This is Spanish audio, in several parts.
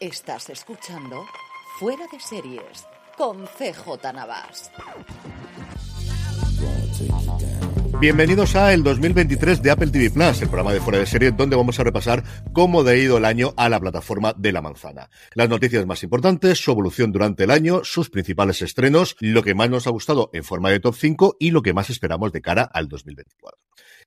Estás escuchando Fuera de Series con CJ Navas. Bienvenidos a el 2023 de Apple TV Plus, el programa de fuera de serie donde vamos a repasar cómo ha ido el año a la plataforma de la manzana. Las noticias más importantes, su evolución durante el año, sus principales estrenos, lo que más nos ha gustado en forma de top 5 y lo que más esperamos de cara al 2024.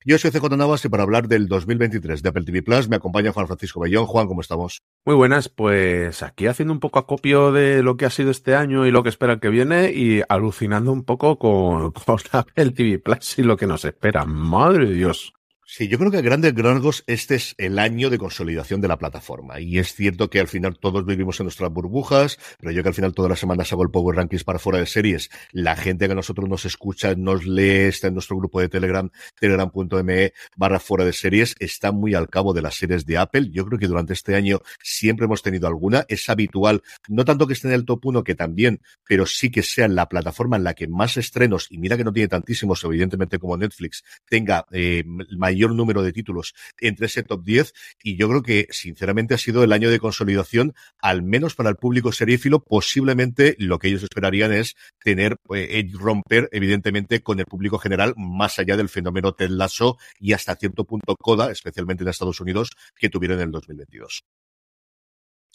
Yo soy CJ Navas y para hablar del 2023 de Apple TV Plus me acompaña Juan Francisco Bellón. Juan, ¿cómo estamos? Muy buenas, pues aquí haciendo un poco acopio de lo que ha sido este año y lo que espera que viene y alucinando un poco con, con Apple TV Plus y lo que nos espera. Madre de Dios. Sí, yo creo que a grandes rasgos este es el año de consolidación de la plataforma. Y es cierto que al final todos vivimos en nuestras burbujas, pero yo que al final todas las semanas hago el Power Rankings para fuera de series. La gente que nosotros nos escucha, nos lee, está en nuestro grupo de Telegram, telegram.me barra fuera de series, está muy al cabo de las series de Apple. Yo creo que durante este año siempre hemos tenido alguna. Es habitual, no tanto que esté en el top 1, que también, pero sí que sea la plataforma en la que más estrenos, y mira que no tiene tantísimos, evidentemente como Netflix, tenga eh, mayor número de títulos entre ese top 10 y yo creo que sinceramente ha sido el año de consolidación, al menos para el público serífilo, posiblemente lo que ellos esperarían es tener, eh, romper evidentemente con el público general más allá del fenómeno Ted Lasso y hasta cierto punto Coda, especialmente en Estados Unidos, que tuvieron en el 2022.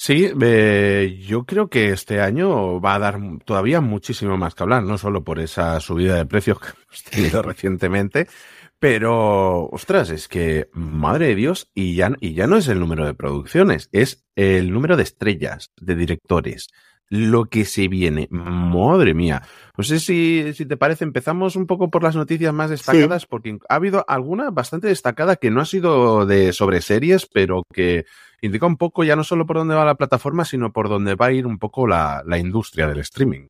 Sí, eh, yo creo que este año va a dar todavía muchísimo más que hablar, no solo por esa subida de precios que hemos tenido recientemente, pero, ostras, es que, madre de Dios, y ya, y ya no es el número de producciones, es el número de estrellas, de directores. Lo que se viene, madre mía. No sé si, si te parece, empezamos un poco por las noticias más destacadas, sí. porque ha habido alguna bastante destacada que no ha sido de sobre series, pero que indica un poco ya no solo por dónde va la plataforma, sino por dónde va a ir un poco la, la industria del streaming.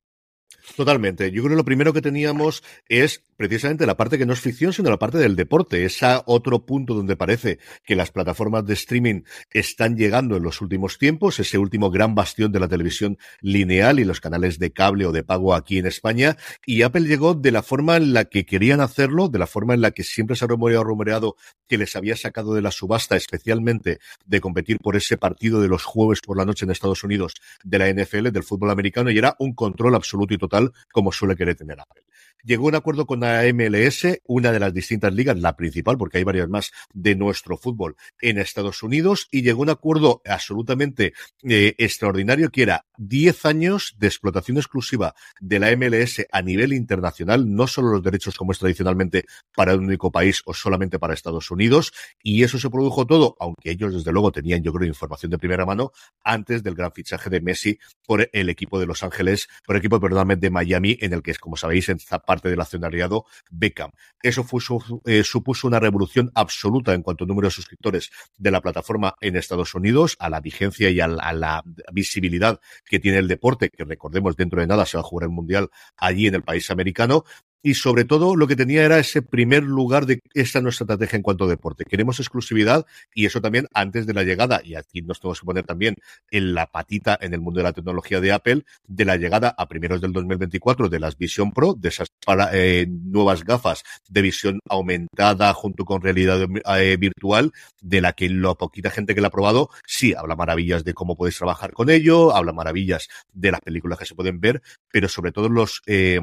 Totalmente. Yo creo que lo primero que teníamos es precisamente la parte que no es ficción, sino la parte del deporte. Ese otro punto donde parece que las plataformas de streaming están llegando en los últimos tiempos, ese último gran bastión de la televisión lineal y los canales de cable o de pago aquí en España. Y Apple llegó de la forma en la que querían hacerlo, de la forma en la que siempre se ha rumoreado, rumoreado que les había sacado de la subasta, especialmente de competir por ese partido de los jueves por la noche en Estados Unidos de la NFL, del fútbol americano, y era un control absoluto y total como suele querer tener Apple. Llegó un acuerdo con la MLS, una de las distintas ligas, la principal, porque hay varias más de nuestro fútbol en Estados Unidos, y llegó un acuerdo absolutamente eh, extraordinario que era 10 años de explotación exclusiva de la MLS a nivel internacional, no solo los derechos como es tradicionalmente para un único país o solamente para Estados Unidos, y eso se produjo todo, aunque ellos desde luego tenían, yo creo, información de primera mano antes del gran fichaje de Messi por el equipo de Los Ángeles, por el equipo, perdóname, de Miami, en el que, como sabéis, en parte del accionariado Beckham. Eso fue, eh, supuso una revolución absoluta en cuanto a número de suscriptores de la plataforma en Estados Unidos, a la vigencia y a la, a la, visibilidad que tiene el deporte, que recordemos dentro de nada se va a jugar el Mundial allí en el país americano, y sobre todo lo que tenía era ese primer lugar de esta nuestra estrategia en cuanto a deporte. Queremos exclusividad y eso también antes de la llegada, y aquí nos tenemos que poner también en la patita en el mundo de la tecnología de Apple, de la llegada a primeros del 2024 de las Vision Pro, de esas para, eh, nuevas gafas de visión aumentada junto con realidad eh, virtual, de la que la poquita gente que la ha probado, sí, habla maravillas de cómo podéis trabajar con ello, habla maravillas de las películas que se pueden ver, pero sobre todo los eh,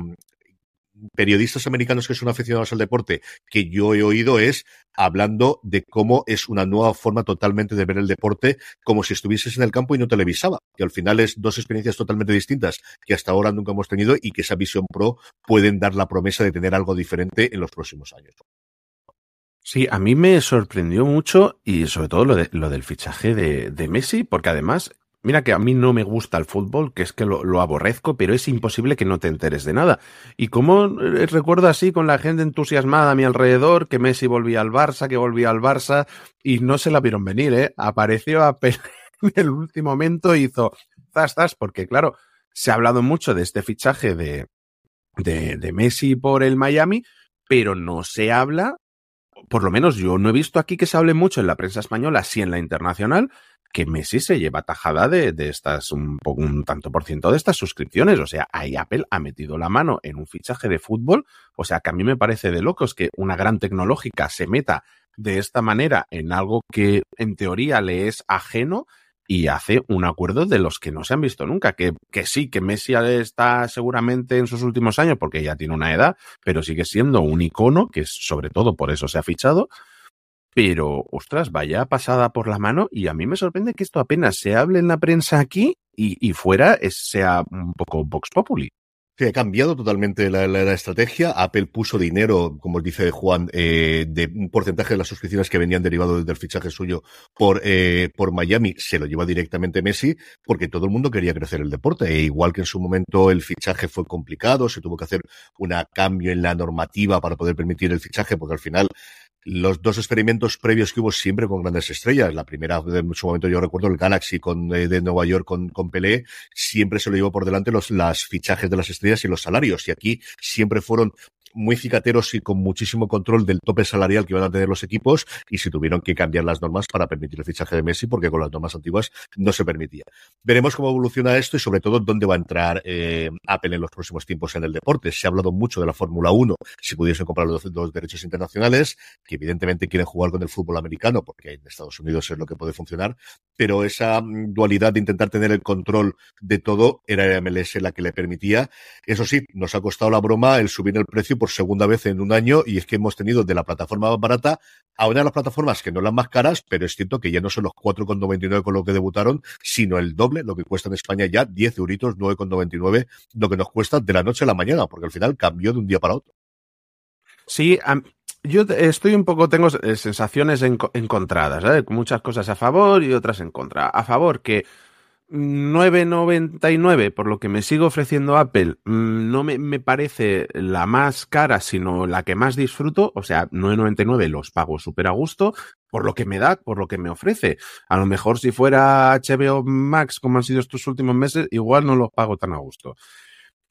periodistas americanos que son aficionados al deporte que yo he oído es hablando de cómo es una nueva forma totalmente de ver el deporte como si estuvieses en el campo y no televisaba. Que al final es dos experiencias totalmente distintas que hasta ahora nunca hemos tenido y que esa visión pro pueden dar la promesa de tener algo diferente en los próximos años. Sí, a mí me sorprendió mucho y sobre todo lo, de, lo del fichaje de, de Messi, porque además Mira que a mí no me gusta el fútbol, que es que lo, aborrezco, pero es imposible que no te enteres de nada. Y como recuerdo así con la gente entusiasmada a mi alrededor, que Messi volvía al Barça, que volvía al Barça, y no se la vieron venir, ¿eh? Apareció a en el último momento hizo zas, zas, porque claro, se ha hablado mucho de este fichaje de, de, de Messi por el Miami, pero no se habla, por lo menos yo no he visto aquí que se hable mucho en la prensa española, sí en la internacional, que Messi se lleva tajada de, de estas, un, un, tanto por ciento de estas suscripciones. O sea, ahí Apple ha metido la mano en un fichaje de fútbol. O sea, que a mí me parece de locos que una gran tecnológica se meta de esta manera en algo que en teoría le es ajeno y hace un acuerdo de los que no se han visto nunca, que, que sí, que Messi está seguramente en sus últimos años porque ya tiene una edad, pero sigue siendo un icono, que sobre todo por eso se ha fichado, pero, ostras, vaya pasada por la mano y a mí me sorprende que esto apenas se hable en la prensa aquí y, y fuera sea un poco Vox Populi. Sí, ha cambiado totalmente la, estrategia. Apple puso dinero, como dice Juan, eh, de un porcentaje de las suscripciones que venían derivado del fichaje suyo por, eh, por Miami, se lo lleva directamente Messi, porque todo el mundo quería crecer el deporte. E igual que en su momento el fichaje fue complicado, se tuvo que hacer un cambio en la normativa para poder permitir el fichaje, porque al final los dos experimentos previos que hubo siempre con grandes estrellas. La primera, en su momento, yo recuerdo el Galaxy con, eh, de Nueva York con, con Pelé, siempre se lo llevó por delante los las fichajes de las estrellas y los salarios. Y aquí siempre fueron muy cicateros y con muchísimo control del tope salarial que iban a tener los equipos y se tuvieron que cambiar las normas para permitir el fichaje de Messi porque con las normas antiguas no se permitía. Veremos cómo evoluciona esto y sobre todo dónde va a entrar eh, Apple en los próximos tiempos en el deporte. Se ha hablado mucho de la Fórmula 1, si pudiesen comprar los, los, derechos internacionales, que evidentemente quieren jugar con el fútbol americano porque en Estados Unidos es lo que puede funcionar, pero esa mm, dualidad de intentar tener el control de todo era MLS la que le permitía. Eso sí, nos ha costado la broma el subir el precio segunda vez en un año y es que hemos tenido de la plataforma más barata a una de las plataformas que no las más caras, pero es cierto que ya no son los 4,99 con lo que debutaron, sino el doble, lo que cuesta en España ya 10 euritos, 9,99, lo que nos cuesta de la noche a la mañana, porque al final cambió de un día para otro. Sí, yo estoy un poco, tengo sensaciones encontradas, ¿eh? muchas cosas a favor y otras en contra. A favor que 9.99 por lo que me sigue ofreciendo Apple mm, no me, me, parece la más cara sino la que más disfruto o sea 9.99 los pago súper a gusto por lo que me da por lo que me ofrece. A lo mejor si fuera HBO Max como han sido estos últimos meses igual no los pago tan a gusto.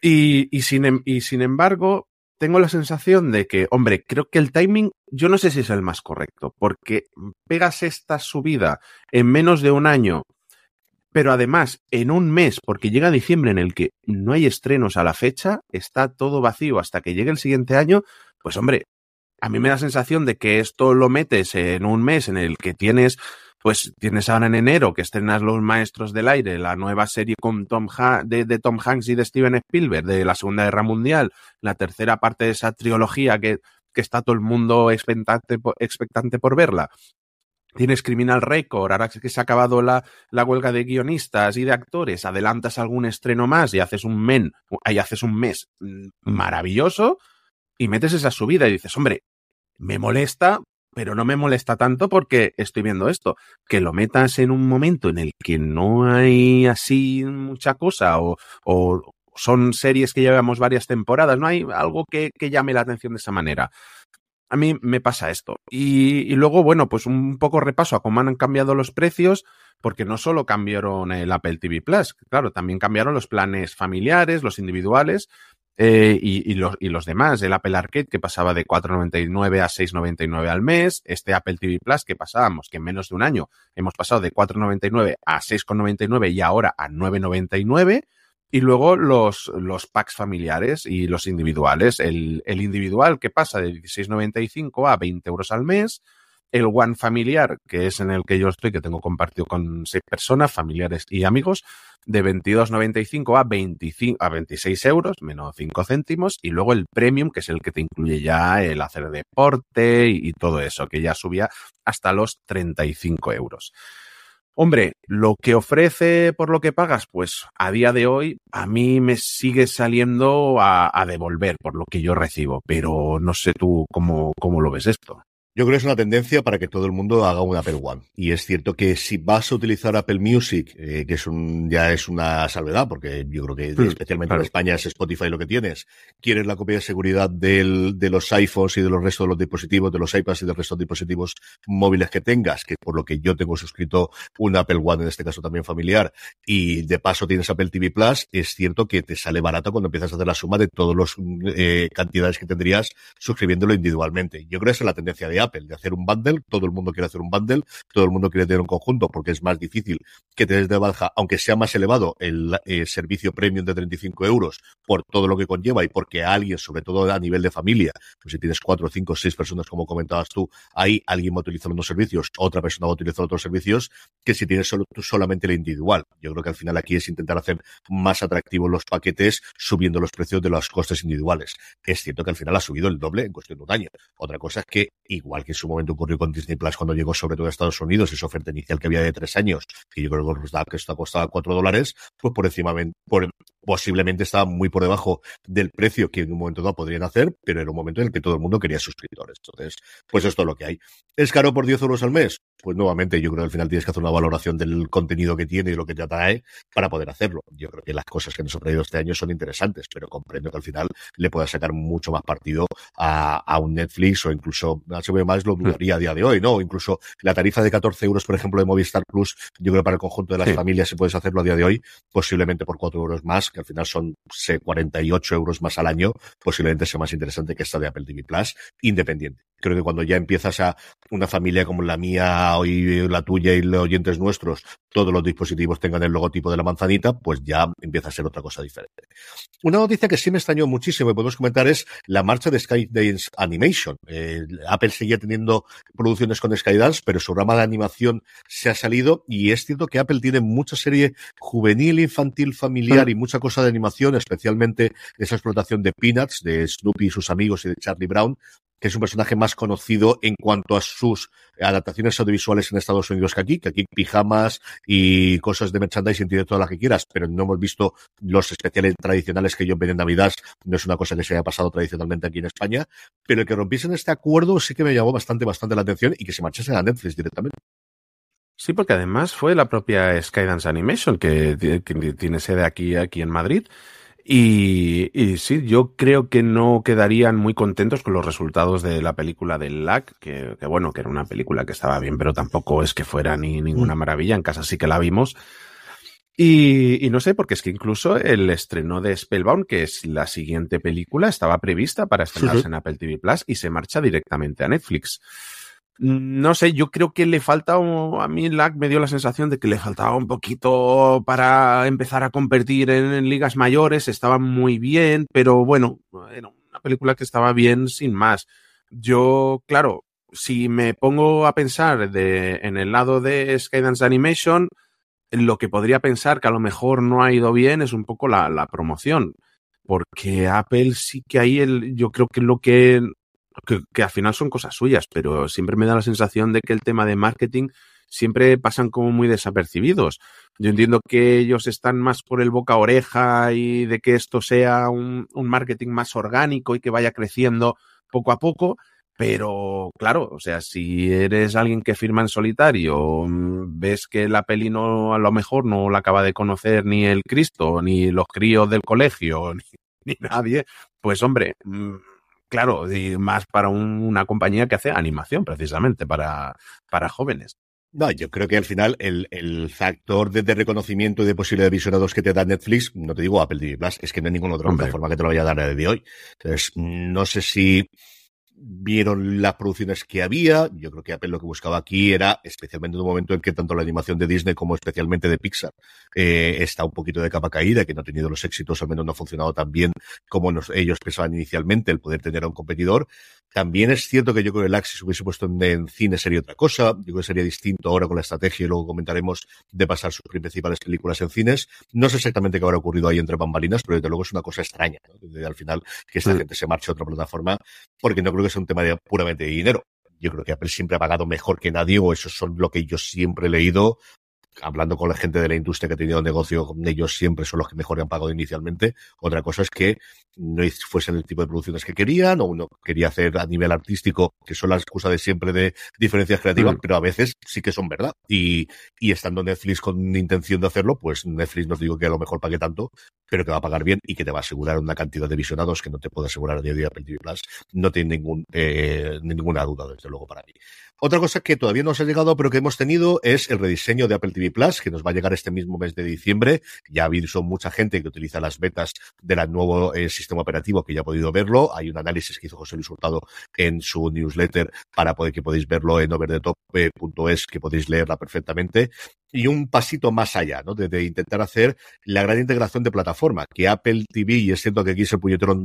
Y, y, sin, em, y sin embargo tengo la sensación de que, hombre, creo que el timing, yo no sé si es el más correcto, porque pegas esta subida en menos de un año pero además en un mes, porque llega diciembre en el que no hay estrenos a la fecha, está todo vacío hasta que llegue el siguiente año, pues hombre, a mí me da sensación de que esto lo metes en un mes en el que tienes, pues tienes ahora en enero que estrenas Los Maestros del Aire, la nueva serie con Tom de, de, Tom Hanks y de Steven Spielberg de la Segunda Guerra Mundial, la tercera parte de esa trilogía que, que está todo el mundo expectante por verla tienes Criminal Record, ahora que se ha acabado la, la, huelga de guionistas y de actores, adelantas algún estreno más y haces un men, ahí haces un mes maravilloso y metes esa subida y dices, hombre, me molesta, pero no me molesta tanto porque estoy viendo esto. Que lo metas en un momento en el que no hay así mucha cosa o, o son series que llevamos varias temporadas, no hay algo que, que llame la atención de esa manera a mí me pasa esto. Y, luego, bueno, pues un poco repaso a cómo han cambiado los precios, porque no solo cambiaron el Apple TV Plus, claro, también cambiaron los planes familiares, los individuales eh, y, y, los, y los demás. El Apple Arcade que pasaba de 4,99 a 6,99 al mes, este Apple TV Plus que pasábamos, que en menos de un año hemos pasado de 4,99 a 6,99 y ahora a 9,99 y luego los, los packs familiares y los individuales. El, el individual que pasa de 16,95 a 20 euros al mes. El One familiar, que es en el que yo estoy, que tengo compartido con seis personas, familiares y amigos, de 22,95 a, 25, a 26 euros, menos 5 céntimos. Y luego el Premium, que es el que te incluye ya el hacer deporte y, todo eso, que ya subía hasta los 35 euros. Hombre, lo que ofrece por lo que pagas, pues a día de hoy a mí me sigue saliendo a, devolver por lo que yo recibo, pero no sé tú cómo, cómo lo ves esto. Yo creo que es una tendencia para que todo el mundo haga un Apple One. Y es cierto que si vas a utilizar Apple Music, eh, que es un, ya es una salvedad, porque yo creo que sí, especialmente claro. en España es Spotify lo que tienes, quieres la copia de seguridad del, de los iPhones y de los restos de los dispositivos, de los iPads y del resto de dispositivos móviles que tengas, que por lo que yo tengo suscrito un Apple One, en este caso también familiar, y de paso tienes Apple TV Plus, es cierto que te sale barato cuando empiezas a hacer la suma de todas las eh, cantidades que tendrías suscribiéndolo individualmente. Yo creo que esa es la tendencia de Apple, de hacer un bundle, todo el mundo quiere hacer un bundle, todo el mundo quiere tener un conjunto porque es más difícil que te des de baja, aunque sea más elevado el eh, servicio premium de 35 euros por todo lo que conlleva y porque alguien, sobre todo a nivel de familia, pues si tienes cuatro, cinco, seis personas como comentabas tú, ahí alguien va a utilizar unos servicios, otra persona va a utilizar otros servicios, que si tienes solo, tú solamente el individual. Yo creo que al final aquí es intentar hacer más atractivos los paquetes subiendo los precios de los costes individuales. Es cierto que al final ha subido el doble en cuestión de un año. Otra cosa es que, igual que en su momento ocurrió con Disney Plus cuando llegó sobre todo a Estados Unidos, esa oferta inicial que había de tres años, que yo creo que esto costaba cuatro dólares, pues por encima, posiblemente estaba muy por debajo del precio que en un momento dado podrían hacer, pero era un momento en el que todo el mundo quería suscriptores. Entonces, pues esto es lo que hay. ¿Es caro por 10 euros al mes? Pues nuevamente, yo creo que al final tienes que hacer una valoración del contenido que tiene y lo que te atrae para poder hacerlo. Yo creo que las cosas que nos ha traído este año son interesantes, pero comprendo que al final le pueda sacar mucho más partido a, a un Netflix o incluso HBO más lo dudaría a día de hoy, ¿no? O incluso la tarifa de 14 euros, por ejemplo, de Movistar Plus, yo creo que para el conjunto de las familias, si puedes hacerlo a día de hoy, posiblemente por 4 euros más, que al final son sé, 48 euros más al año, posiblemente sea más interesante que esta de Apple TV Plus, independiente. Creo que cuando ya empiezas a una familia como la mía y la tuya y los oyentes nuestros, todos los dispositivos tengan el logotipo de la manzanita, pues ya empieza a ser otra cosa diferente. Una noticia que sí me extrañó muchísimo y podemos comentar es la marcha de Skydance Animation. Eh, Apple seguía teniendo producciones con Skydance, pero su rama de animación se ha salido y es cierto que Apple tiene mucha serie juvenil, infantil, familiar y mucha cosa de animación, especialmente esa explotación de Peanuts, de Snoopy y sus amigos y de Charlie Brown, que es un personaje más conocido en cuanto a sus adaptaciones audiovisuales en Estados Unidos que aquí, que aquí pijamas y cosas de merchandising tiene todas las que quieras, pero no hemos visto los especiales tradicionales que ellos ven en Navidad, no es una cosa que se haya pasado tradicionalmente aquí en España, pero el que rompiesen este acuerdo sí que me llamó bastante, bastante la atención y que se marchasen a Netflix directamente. Sí, porque además fue la propia Skydance Animation que, que tiene sede aquí, aquí en Madrid y, y, sí, yo creo que no quedarían muy contentos con los resultados de la película del LAC, que, que, bueno, que era una película que estaba bien, pero tampoco es que fuera ni ninguna mm. maravilla. En casa sí que la vimos. Y, y, no sé, porque es que incluso el estreno de Spellbound, que es la siguiente película, estaba prevista para estrenarse en Apple TV Plus y se marcha directamente a Netflix. No sé, yo creo que le falta, a mí LAC me dio la sensación de que le faltaba un poquito para empezar a competir en, ligas mayores, estaba muy bien, pero bueno, era una película que estaba bien sin más. Yo, claro, si me pongo a pensar en el lado de Skydance Animation, lo que podría pensar que a lo mejor no ha ido bien es un poco la, la promoción. Porque Apple sí que ahí el, yo creo que lo que que, que, al final son cosas suyas, pero siempre me da la sensación de que el tema de marketing siempre pasan como muy desapercibidos. Yo entiendo que ellos están más por el boca oreja y de que esto sea un, un marketing más orgánico y que vaya creciendo poco a poco, pero claro, o sea, si eres alguien que firma en solitario, mm, ves que la peli no, a lo mejor no la acaba de conocer ni el Cristo, ni los críos del colegio, ni, nadie, pues hombre, mmm, claro, y más para un, una compañía que hace animación precisamente para, para jóvenes. No, yo creo que al final el, el factor de, de, reconocimiento y de posibilidad de visionados que te da Netflix, no te digo Apple TV Plus, es que no hay ninguna otra Hombre. plataforma que te lo vaya a dar a día de hoy. Entonces, no sé si vieron las producciones que había. Yo creo que Apple lo que buscaba aquí era, especialmente en un momento en que tanto la animación de Disney como especialmente de Pixar eh, está un poquito de capa caída, que no ha tenido los éxitos, al menos no ha funcionado tan bien como ellos pensaban inicialmente, el poder tener a un competidor. También es cierto que yo creo que el Axis hubiese puesto en, en, cine sería otra cosa. Yo creo que sería distinto ahora con la estrategia y luego comentaremos de pasar sus principales películas en cines. No sé exactamente qué habrá ocurrido ahí entre bambalinas, pero desde luego es una cosa extraña, ¿no? Al final que esta gente se marche a otra plataforma, porque no creo que sea un tema de puramente de dinero. Yo creo que Apple siempre ha pagado mejor que nadie, o eso son lo que yo siempre he leído, hablando con la gente de la industria que ha tenido negocio con ellos, siempre son los que mejor han pagado inicialmente. Otra cosa es que no fuesen el tipo de producciones que querían, o uno quería hacer a nivel artístico, que son la excusa de siempre de diferencias creativas, mm. pero a veces sí que son verdad. Y, y estando Netflix con intención de hacerlo, pues Netflix nos digo que a lo mejor pague tanto pero que va a pagar bien y que te va a asegurar una cantidad de visionados que no te puede asegurar día de hoy Apple TV Plus. No tiene ningún, eh, ninguna duda, desde luego, para mí. Otra cosa que todavía no nos ha llegado, pero que hemos tenido, es el rediseño de Apple TV Plus, que nos va a llegar este mismo mes de diciembre. Ya ha habido mucha gente que utiliza las betas del nuevo eh, sistema operativo que ya ha podido verlo. Hay un análisis que hizo José Luis Hurtado en su newsletter para poder que podéis verlo en overthetop.es, que podéis leerla perfectamente y un pasito más allá, ¿no? De, intentar hacer la gran integración de plataforma, que Apple TV, y es cierto que aquí es el puñetero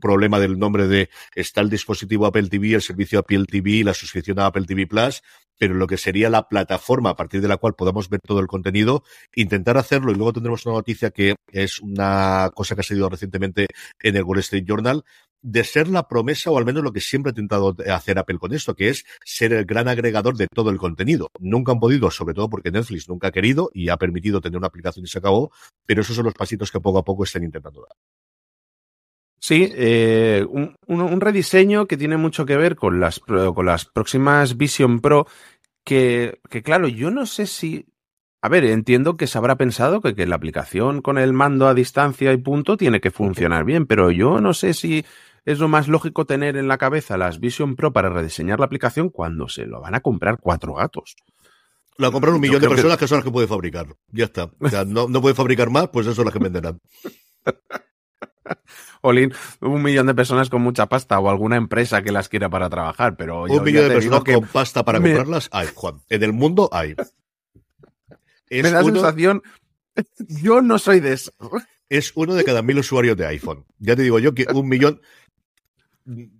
problema del nombre de está el dispositivo Apple TV, el servicio Apple TV, la suscripción a Apple TV Plus, pero lo que sería la plataforma a partir de la cual podamos ver todo el contenido, intentar hacerlo y luego tendremos una noticia que es una cosa que ha salido recientemente en el Wall Street Journal, de ser la promesa, o al menos lo que siempre ha intentado hacer Apple con esto, que es ser el gran agregador de todo el contenido. Nunca han podido, sobre todo porque Netflix nunca ha querido y ha permitido tener una aplicación y se acabó, pero esos son los pasitos que poco a poco están intentando dar. Sí, eh, un, un, rediseño que tiene mucho que ver con las, con las próximas Vision Pro, que, que claro, yo no sé si a ver, entiendo que se habrá pensado que, que, la aplicación con el mando a distancia y punto tiene que funcionar bien, pero yo no sé si es lo más lógico tener en la cabeza las Vision Pro para rediseñar la aplicación cuando se lo van a comprar cuatro gatos. Lo a comprar un millón de personas que... son las que puede fabricar. Ya está. O sea, no, no puede fabricar más, pues eso son las que venderán. Olin, un millón de personas con mucha pasta o alguna empresa que las quiera para trabajar, pero un millón de personas con pasta para comprarlas hay, Juan. En el mundo hay. Es me da sensación, yo no soy de eso. Es uno de cada mil usuarios de iPhone. Ya te digo yo que un millón,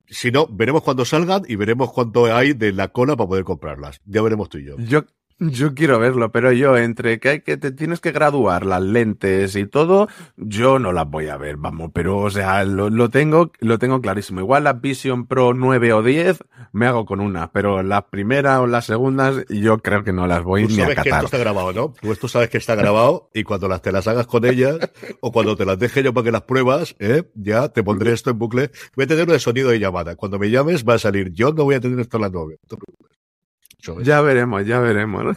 si no, veremos cuándo salgan y veremos cuánto hay de la cola para poder comprarlas. Ya veremos tú y yo. Yo, yo quiero verlo, pero yo entre que hay que te tienes que graduar las lentes y todo, yo no las voy a ver, vamos, pero o sea, lo, lo tengo lo tengo clarísimo. Igual la Vision Pro 9 o 10 me hago con una, pero las primeras o las segundas yo creo que no las voy ni a catar. que esto está grabado, ¿no? Pues tú sabes que está grabado y cuando las te las hagas con ellas o cuando te las deje yo para que las pruebas, ¿eh? ya te pondré esto en bucle. Voy a tener un sonido de llamada. Cuando me llames va a salir. Yo no voy a tener esto en la 9. Ya veremos, ya veremos.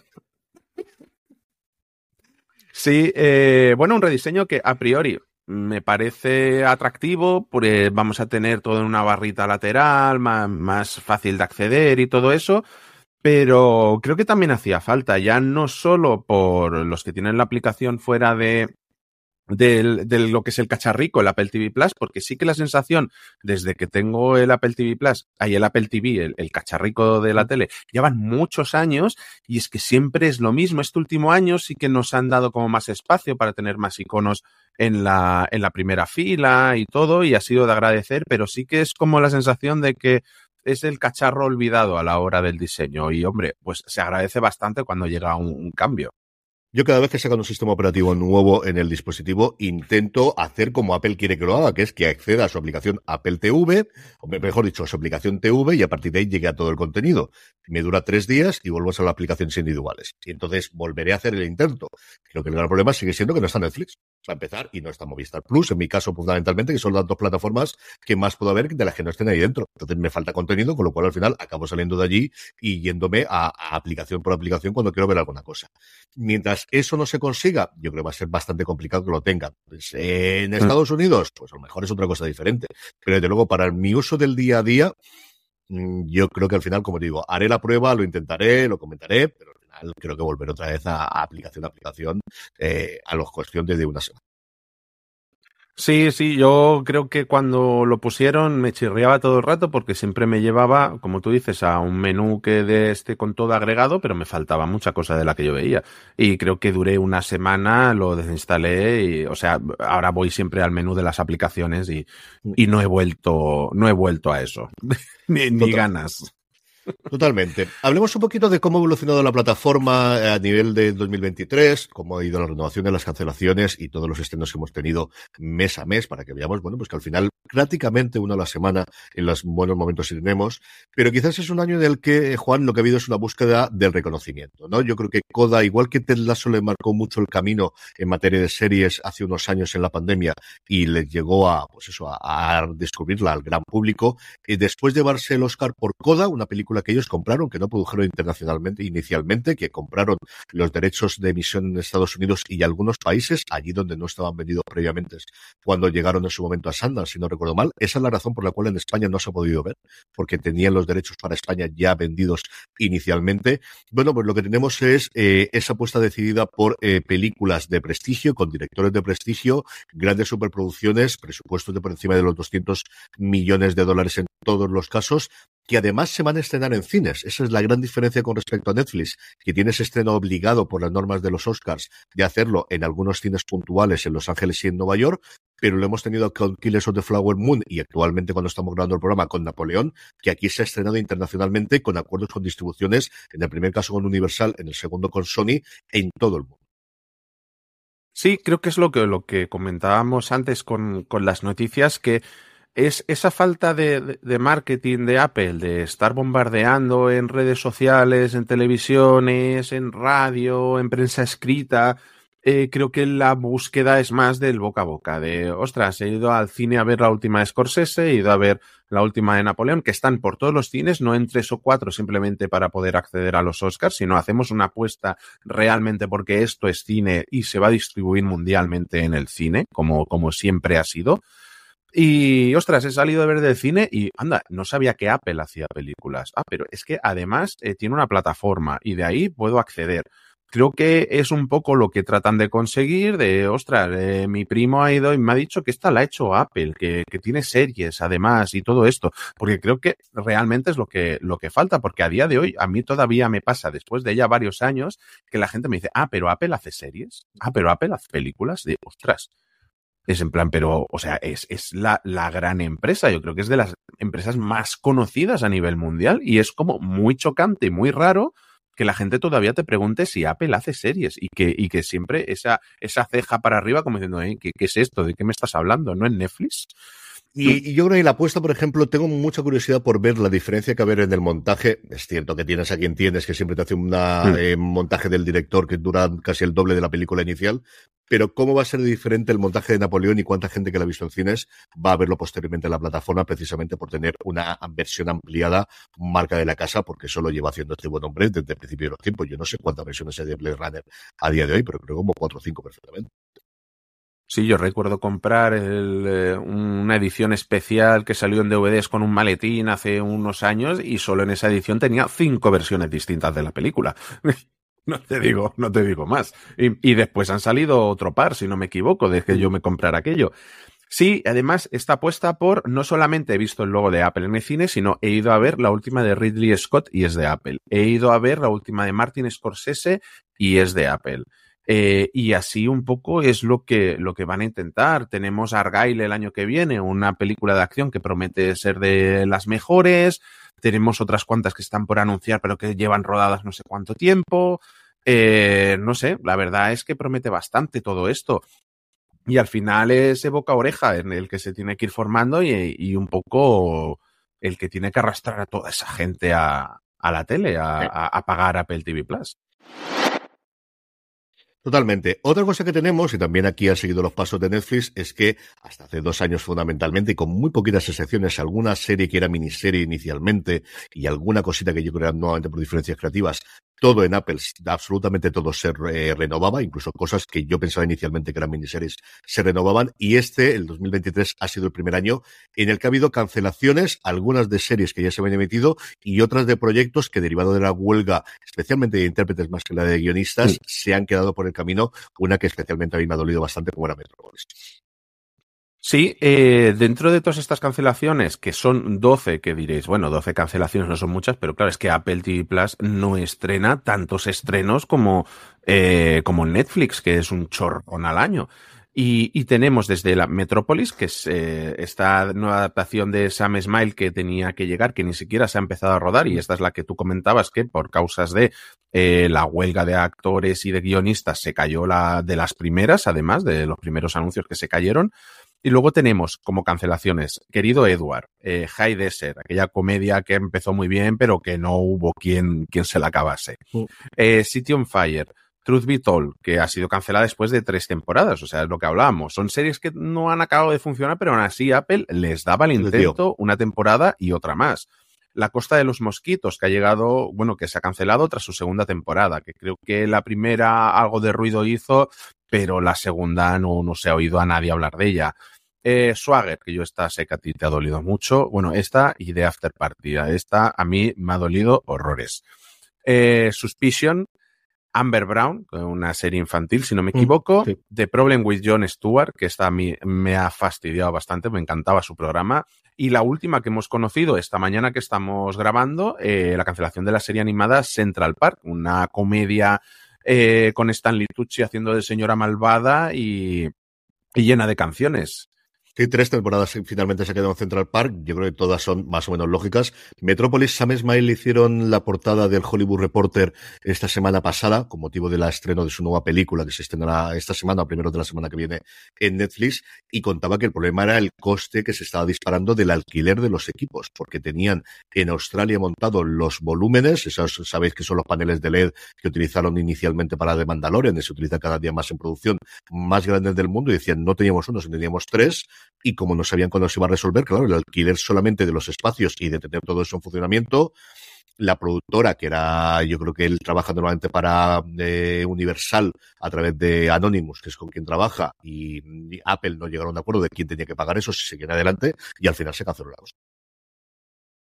Sí, eh, bueno, un rediseño que a priori me parece atractivo, porque vamos a tener todo en una barrita lateral, más, más fácil de acceder y todo eso, pero creo que también hacía falta, ya no solo por los que tienen la aplicación fuera de, de lo que es el cacharrico, el Apple TV Plus, porque sí que la sensación, desde que tengo el Apple TV Plus, hay el Apple TV, el, el, cacharrico de la tele, llevan muchos años y es que siempre es lo mismo. Este último año sí que nos han dado como más espacio para tener más iconos en la, en la primera fila y todo, y ha sido de agradecer, pero sí que es como la sensación de que es el cacharro olvidado a la hora del diseño. Y hombre, pues se agradece bastante cuando llega un, un cambio. Yo cada vez que sacan un sistema operativo nuevo en el dispositivo, intento hacer como Apple quiere que lo haga, que es que acceda a su aplicación Apple TV, o mejor dicho, a su aplicación TV, y a partir de ahí llegue a todo el contenido. Me dura tres días y vuelvo a la aplicación individuales. Y entonces volveré a hacer el intento. Creo que el gran problema sigue siendo que no está Netflix, para empezar, y no está Movistar Plus, en mi caso fundamentalmente, que son las dos plataformas que más puedo ver de las que no estén ahí dentro. Entonces me falta contenido, con lo cual al final acabo saliendo de allí y yéndome a, a aplicación por aplicación cuando quiero ver alguna cosa. Mientras eso no se consiga, yo creo que va a ser bastante complicado que lo tengan. Pues, en mm. Estados Unidos, pues a lo mejor es otra cosa diferente. Pero desde luego, para mi uso del día a día, mm, yo creo que al final, como digo, haré la prueba, lo intentaré, lo comentaré, pero al final creo que volveré otra vez a, aplicación a aplicación eh, a los cuestión de una semana. Sí, sí, yo creo que cuando lo pusieron me chirriaba todo el rato porque siempre me llevaba, como tú dices, a un menú que de este con todo agregado, pero me faltaba mucha cosa de la que yo veía. Y creo que duré una semana, lo desinstalé y, o sea, ahora voy siempre al menú de las aplicaciones y, y no he vuelto, no he vuelto a eso. ni, ni ganas. Totalmente. Hablemos un poquito de cómo ha evolucionado la plataforma a nivel de 2023, cómo ha ido la renovación de las cancelaciones y todos los estrenos que hemos tenido mes a mes para que veamos, bueno, pues que al final burocráticamente uno a la semana en los buenos momentos si tenemos, pero quizás es un año en el que, Juan, lo que ha habido es una búsqueda del reconocimiento, ¿no? Yo creo que Coda, igual que Ted Lasso le marcó mucho el camino en materia de series hace unos años en la pandemia y le llegó a, pues eso, a, descubrirla al gran público, y después de llevarse el Oscar por Coda, una película que ellos compraron, que no produjeron internacionalmente inicialmente, que compraron los derechos de emisión en Estados Unidos y algunos países, allí donde no estaban vendidos previamente, cuando llegaron en su momento a Sundance, si no recuerdo mal. Esa es la razón por la cual en España no se ha podido ver, porque tenían los derechos para España ya vendidos inicialmente. Bueno, pues lo que tenemos es eh, esa apuesta decidida por eh, películas de prestigio, con directores de prestigio, grandes superproducciones, presupuestos de por encima de los 200 millones de dólares en todos los casos, que además se van a estrenar en cines. Esa es la gran diferencia con respecto a Netflix, que tiene ese estreno obligado por las normas de los Oscars de hacerlo en algunos cines puntuales en Los Ángeles y en Nueva York, pero lo hemos tenido con Killers of the Flower Moon y actualmente cuando estamos grabando el programa con Napoleón, que aquí se ha estrenado internacionalmente con acuerdos con distribuciones, en el primer caso con Universal, en el segundo con Sony, en todo el mundo. Sí, creo que es lo que, lo que comentábamos antes con, con las noticias, que es esa falta de, de, marketing de Apple, de estar bombardeando en redes sociales, en televisiones, en radio, en prensa escrita. Eh, creo que la búsqueda es más del boca a boca, de, ostras, he ido al cine a ver la última de Scorsese, he ido a ver la última de Napoleón, que están por todos los cines, no en tres o cuatro simplemente para poder acceder a los Oscars, sino hacemos una apuesta realmente porque esto es cine y se va a distribuir mundialmente en el cine, como, como siempre ha sido. Y ostras, he salido de ver del cine y anda, no sabía que Apple hacía películas. Ah, pero es que además eh, tiene una plataforma y de ahí puedo acceder. Creo que es un poco lo que tratan de conseguir de, ostras, eh, mi primo ha ido y me ha dicho que esta la ha hecho Apple, que, tiene series además y todo esto, porque creo que realmente es lo que, lo que falta, porque a día de hoy a mí todavía me pasa, después de ya varios años, que la gente me dice, ah, pero Apple hace series, ah, pero Apple hace películas, de, ostras, es en plan, pero, o sea, es, es la, la, gran empresa. Yo creo que es de las empresas más conocidas a nivel mundial y es como muy chocante muy raro que la gente todavía te pregunte si Apple hace series y que, y que siempre esa, esa ceja para arriba como diciendo, ¿eh? ¿qué, ¿qué, es esto? ¿De qué me estás hablando? ¿No en Netflix? Y, y, yo creo que la apuesta, por ejemplo, tengo mucha curiosidad por ver la diferencia que haber en el montaje. Es cierto que tienes a quien tienes, que siempre te hace un mm. eh, montaje del director que dura casi el doble de la película inicial. Pero cómo va a ser diferente el montaje de Napoleón y cuánta gente que la ha visto en cines va a verlo posteriormente en la plataforma, precisamente por tener una versión ampliada, marca de la casa, porque solo lleva haciendo este buen hombre desde el principio de los tiempos. Yo no sé cuántas versiones hay de Blade Runner a día de hoy, pero creo como cuatro o cinco perfectamente. Sí, yo recuerdo comprar eh, una edición especial que salió en DVDs con un maletín hace unos años y solo en esa edición tenía cinco versiones distintas de la película. no te digo, no te digo más. Y, y, después han salido otro par, si no me equivoco, de que yo me comprara aquello. Sí, además está puesta por, no solamente he visto el logo de Apple en el cine, sino he ido a ver la última de Ridley Scott y es de Apple. He ido a ver la última de Martin Scorsese y es de Apple. Eh, y así un poco es lo que, lo que van a intentar. Tenemos Argyle el año que viene, una película de acción que promete ser de las mejores. Tenemos otras cuantas que están por anunciar, pero que llevan rodadas no sé cuánto tiempo. Eh, no sé, la verdad es que promete bastante todo esto. Y al final es boca oreja en el que se tiene que ir formando y, y, un poco el que tiene que arrastrar a toda esa gente a, a la tele, a, a, a pagar Apple TV Plus. Totalmente. Otra cosa que tenemos, y también aquí ha seguido los pasos de Netflix, es que hasta hace dos años fundamentalmente, y con muy poquitas excepciones, alguna serie que era miniserie inicialmente y alguna cosita que yo creo nuevamente por diferencias creativas, todo en Apple, absolutamente todo se re renovaba, incluso cosas que yo pensaba inicialmente que eran miniseries se renovaban. Y este, el 2023, ha sido el primer año en el que ha habido cancelaciones, algunas de series que ya se habían emitido y otras de proyectos que, derivado de la huelga, especialmente de intérpretes más que la de guionistas, sí. se han quedado por el camino. Una que especialmente a mí me ha dolido bastante, como era Metropolis. Sí, eh, dentro de todas estas cancelaciones, que son 12, que diréis, bueno, 12 cancelaciones no son muchas, pero claro, es que Apple TV Plus no estrena tantos estrenos como, eh, como Netflix, que es un chorrón al año. Y, y, tenemos desde la Metrópolis, que es eh, esta nueva adaptación de Sam Smile que tenía que llegar, que ni siquiera se ha empezado a rodar, y esta es la que tú comentabas que por causas de eh, la huelga de actores y de guionistas se cayó la de las primeras, además de los primeros anuncios que se cayeron. Y luego tenemos como cancelaciones, querido Edward, eh, High Desert, aquella comedia que empezó muy bien, pero que no hubo quien, quien se la acabase. Eh, City on Fire, Truth Be Told, que ha sido cancelada después de tres temporadas, o sea, es lo que hablábamos. Son series que no han acabado de funcionar, pero aún así Apple les daba el intento una temporada y otra más. La Costa de los Mosquitos, que ha llegado, bueno, que se ha cancelado tras su segunda temporada, que creo que la primera algo de ruido hizo, pero la segunda no, no se ha oído a nadie hablar de ella. Eh, Swagger, que yo esta sé que a ti te ha dolido mucho. Bueno, esta y de After Party. Esta a mí me ha dolido horrores. Eh, Suspicion, Amber Brown, una serie infantil, si no me Mm, equivoco. sí. The Problem with Jon Stewart, que esta a mí me ha fastidiado bastante, me encantaba su programa. Y la última que hemos conocido esta mañana que estamos grabando, eh, la cancelación de la serie animada Central Park, una comedia eh, con Stanley Tucci haciendo de señora malvada y, y llena de canciones. Sí, tres temporadas finalmente se quedó en Central Park. Yo creo que todas son más o menos lógicas. Metropolis, Sam Smile hicieron la portada del Hollywood Reporter esta semana pasada, con motivo del estreno de su nueva película que se estrenará esta semana, o primero de la semana que viene en Netflix, y contaba que el problema era el coste que se estaba disparando del alquiler de los equipos, porque tenían en Australia montado los volúmenes, esos sabéis que son los paneles de LED que utilizaron inicialmente para The Mandalorian, y se utilizan cada día más en producción, más grandes del mundo, y decían no teníamos uno, sino teníamos tres, y como no sabían cuándo se iba a resolver, claro, el alquiler solamente de los espacios y de tener todo eso en funcionamiento, la productora, que era, yo creo que él trabaja normalmente para eh, Universal a través de Anonymous, que es con quien trabaja, y, Apple no llegaron de acuerdo de quién tenía que pagar eso si seguían adelante, y al final se canceló la cosa.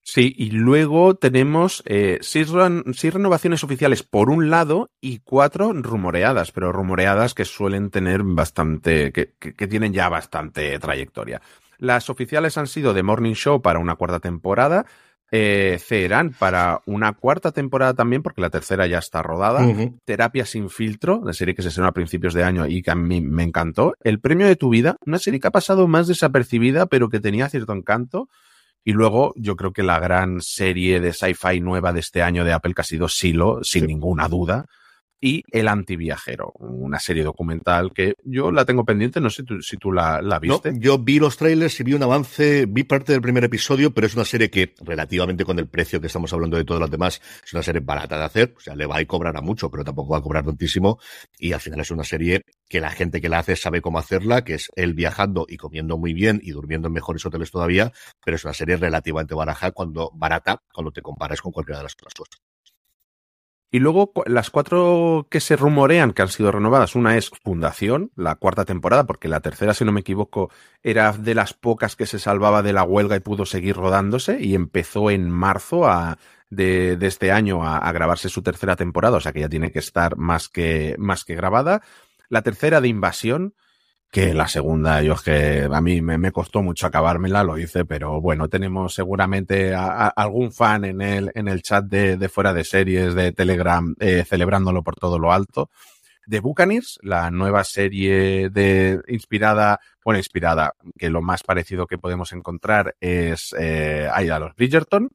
Sí, y luego tenemos eh, seis, ren- seis renovaciones oficiales por un lado y cuatro rumoreadas, pero rumoreadas que suelen tener bastante, que, que- que tienen ya bastante trayectoria. Las oficiales han sido The Morning Show para una cuarta temporada, eh, Ceran para una cuarta temporada también, porque la tercera ya está rodada. Terapia sin filtro, la serie que se estrenó a principios de año y que a mí me encantó. El premio de tu vida, una serie que ha pasado más desapercibida, pero que tenía cierto encanto. Y luego yo creo que la gran serie de sci-fi nueva de este año de Apple que ha sido Silo, sin Sí. ninguna duda. Y El antiviajero, una serie documental que yo la tengo pendiente, no sé tú- si tú la, la No, viste. yo vi los trailers y vi un avance, vi parte del primer episodio, pero es una serie que, relativamente con el precio que estamos hablando de todas las demás, es una serie barata de hacer. O sea, le va a cobrar a mucho, pero tampoco va a cobrar tantísimo. Y al final es una serie que la gente que la hace sabe cómo hacerla, que es él viajando y comiendo muy bien y durmiendo en mejores hoteles todavía, pero es una serie relativamente barata cuando, barata cuando te comparas con cualquiera de las otras cosas. Y luego las cuatro que se rumorean que han sido renovadas, una es Fundación, la cuarta temporada, porque la tercera, si no me equivoco, era de las pocas que se salvaba de la huelga y pudo seguir rodándose y empezó en marzo a, de, de este año a, a grabarse su tercera temporada, o sea que ya tiene que estar más que, más que grabada. La tercera de Invasión, que la segunda, yo es que a mí me, me costó mucho acabármela, lo hice, pero bueno, tenemos seguramente a- algún fan en el, en el chat de, de fuera de series de Telegram eh, celebrándolo por todo lo alto. The Buccaneers, la nueva serie de inspirada, bueno, inspirada, que lo más parecido que podemos encontrar es eh, Aida los Bridgerton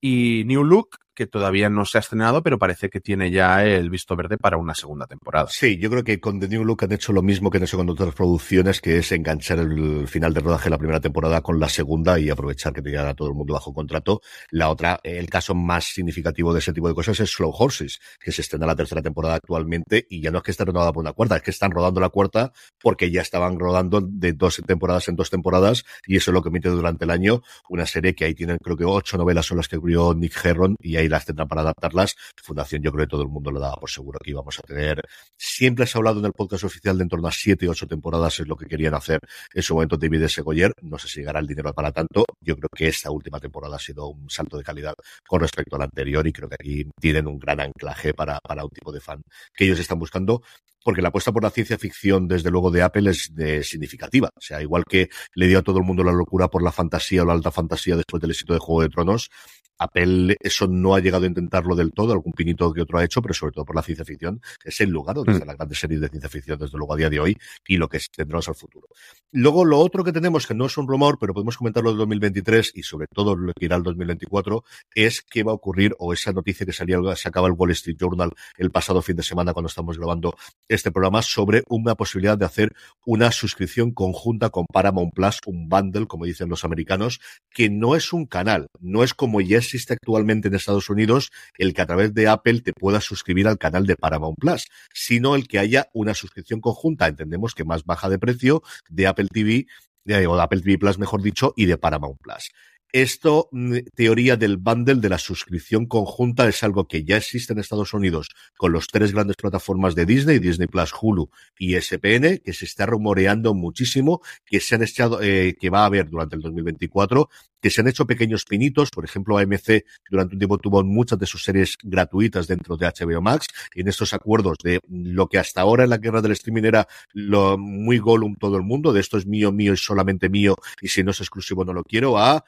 y New Look, que todavía no se ha estrenado, pero parece que tiene ya el visto verde para una segunda temporada. Sí, yo creo que con The New Look han hecho lo mismo que han hecho con otras producciones, que es enganchar el final de rodaje de la primera temporada con la segunda y aprovechar que tenían a todo el mundo bajo contrato. La otra, el caso más significativo de ese tipo de cosas es Slow Horses, que se estrena la tercera temporada actualmente y ya no es que esté renovada por una cuarta, es que están rodando la cuarta porque ya estaban rodando de dos temporadas en dos temporadas y eso es lo que emite durante el año una serie que ahí tienen creo que ocho novelas son las que escribió Nick Herron y ahí las tendrán para adaptarlas. Fundación yo creo que todo el mundo lo daba por seguro que íbamos a tener Siempre se ha hablado en el podcast oficial de en torno a siete, ocho temporadas es lo que querían hacer en su momento David S. Goyer. No sé si llegará el dinero para tanto. Yo creo que esta última temporada ha sido un salto de calidad con respecto a la anterior y creo que aquí tienen un gran anclaje para, para un tipo de fan que ellos están buscando. Porque la apuesta por la ciencia ficción, desde luego, de Apple es significativa. O sea, igual que le dio a todo el mundo la locura por la fantasía o la alta fantasía después del éxito de Juego de Tronos, Apple eso no ha llegado a intentarlo del todo, algún pinito que otro ha hecho, pero sobre todo por la ciencia ficción. Es el lugar donde mm. están las grandes series de ciencia ficción, desde luego a día de hoy, y lo que tendremos al futuro. Luego, lo otro que tenemos, que no es un rumor, pero podemos comentarlo del 2023 y sobre todo lo que irá al 2024, es qué va a ocurrir, o esa noticia que salía, sacaba el Wall Street Journal el pasado fin de semana cuando estamos grabando este programa, sobre una posibilidad de hacer una suscripción conjunta con Paramount Plus, un bundle, como dicen los americanos, que no es un canal, no es como ya existe actualmente en Estados Unidos, el que a través de Apple te puedas suscribir al canal de Paramount Plus, sino el que haya una suscripción conjunta, entendemos que más baja de precio, de Apple TV, o de Apple TV Plus, mejor dicho, y de Paramount Plus. Esto, mm, teoría del bundle, de la suscripción conjunta, es algo que ya existe en Estados Unidos con los tres grandes plataformas de Disney, Disney Plus, Hulu y SPN, que se está rumoreando muchísimo, que se han echado, eh, que va a haber durante el 2024, que se han hecho pequeños pinitos. Por ejemplo, AMC durante un tiempo tuvo muchas de sus series gratuitas dentro de HBO Max y en estos acuerdos de lo que hasta ahora en la guerra del streaming era lo muy Gollum todo el mundo, de esto es mío, mío y solamente mío y si no es exclusivo no lo quiero, a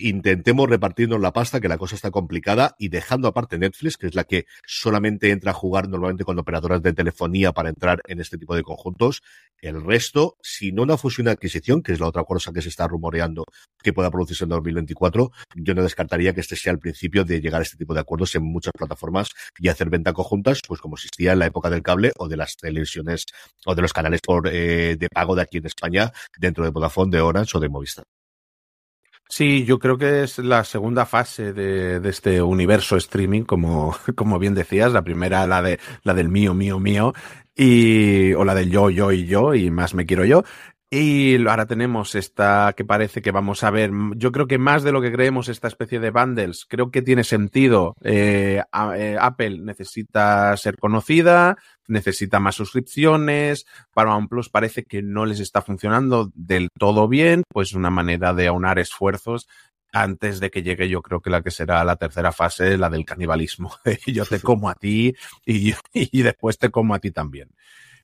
intentemos repartirnos la pasta, que la cosa está complicada, y dejando aparte Netflix, que es la que solamente entra a jugar normalmente con operadoras de telefonía para entrar en este tipo de conjuntos, el resto, si no una fusión de adquisición, que es la otra cosa que se está rumoreando que pueda producirse en 2024, yo no descartaría que este sea el principio de llegar a este tipo de acuerdos en muchas plataformas y hacer venta conjuntas, pues como existía en la época del cable o de las televisiones o de los canales por eh, de pago de aquí en España dentro de Vodafone, de Orange o de Movistar. Sí, yo creo que es la segunda fase de, de, este universo streaming, como, como bien decías. La primera, la de la del mío, mío, mío, y o la del yo, yo y yo, y más me quiero yo. Y ahora tenemos esta que parece que vamos a ver, yo creo que más de lo que creemos, esta especie de bundles, creo que tiene sentido. Eh, eh, Apple necesita ser conocida, necesita más suscripciones, para OnePlus parece que no les está funcionando del todo bien, pues una manera de aunar esfuerzos antes de que llegue yo creo que la que será la tercera fase, la del canibalismo. yo te como a ti y, y después te como a ti también.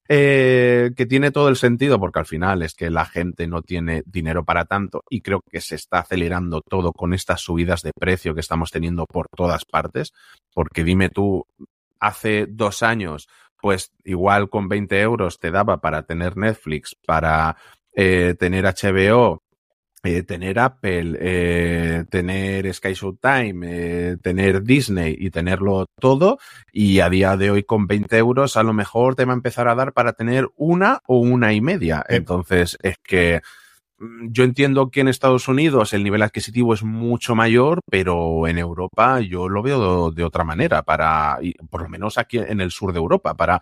Eh, que tiene todo el sentido porque al final es que la gente no tiene dinero para tanto y creo que se está acelerando todo con estas subidas de precio que estamos teniendo por todas partes, porque dime tú, hace dos años, pues igual con 20 euros te daba para tener Netflix, para eh, tener HBO, eh, tener Apple, eh, tener Sky Showtime, eh, tener Disney y tenerlo todo. Y a día de hoy con 20 euros a lo mejor te va a empezar a dar para tener una o una y media. Entonces es que mm, yo entiendo que en Estados Unidos el nivel adquisitivo es mucho mayor, pero en Europa yo lo veo de, otra manera, para, por lo menos aquí en el sur de Europa, para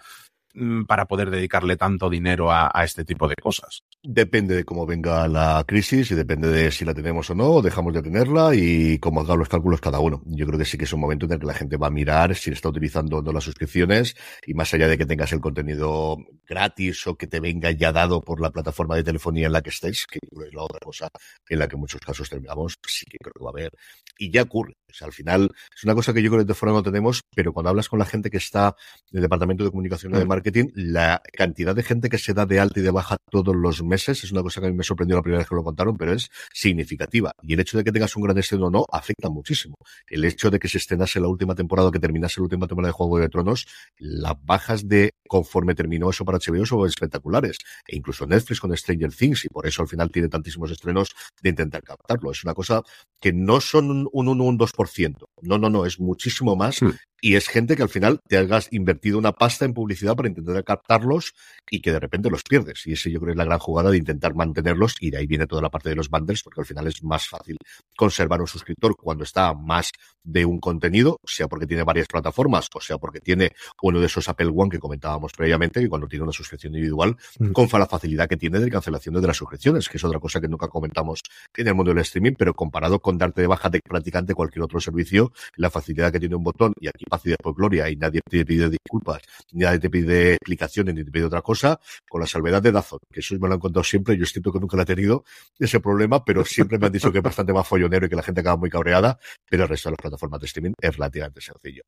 para poder dedicarle tanto dinero a, este tipo de cosas. Depende de cómo venga la crisis y depende de si la tenemos o no, o dejamos de tenerla y cómo hagan los cálculos cada uno. Yo creo que sí que es un momento en el que la gente va a mirar si está utilizando o no las suscripciones y más allá de que tengas el contenido gratis o que te venga ya dado por la plataforma de telefonía en la que estés, que es la otra cosa en la que en muchos casos terminamos, sí que creo que va a haber. Y ya ocurre. O sea, al final es una cosa que yo creo que de fuera no tenemos, pero cuando hablas con la gente que está en el departamento de comunicación y de mm. marketing, la cantidad de gente que se da de alta y de baja todos los meses es una cosa que a mí me sorprendió la primera vez que lo contaron, pero es significativa. Y el hecho de que tengas un gran estreno o no afecta muchísimo. El hecho de que se estrenase la última temporada o que terminase la última temporada de Juego de Tronos, las bajas de conforme terminó eso para HBO son espectaculares. E incluso Netflix con Stranger Things, y por eso al final tiene tantísimos estrenos de intentar captarlo. Es una cosa que no son un 1 un 2%. No, no, no, es muchísimo más. Hmm. Y es gente que al final te hagas invertido una pasta en publicidad para intentar captarlos y que de repente los pierdes. Y ese yo creo es la gran jugada de intentar mantenerlos y de ahí viene toda la parte de los bundles porque al final es más fácil conservar un suscriptor cuando está más de un contenido, sea porque tiene varias plataformas o sea porque tiene uno de esos Apple One que comentábamos previamente, que cuando tiene una suscripción individual, mm. con la facilidad que tiene de cancelación de las suscripciones, que es otra cosa que nunca comentamos en el mundo del streaming, pero comparado con darte de baja de prácticamente cualquier otro servicio, la facilidad que tiene un botón, y aquí y después gloria, y nadie te pide disculpas, nadie te pide explicaciones, ni te pide otra cosa, con la salvedad de Dazón, que eso me lo han contado siempre, yo siento que nunca la he tenido ese problema, pero siempre me han dicho que es bastante más follonero y que la gente acaba muy cabreada, pero el resto de las plataformas de streaming es relativamente sencillo.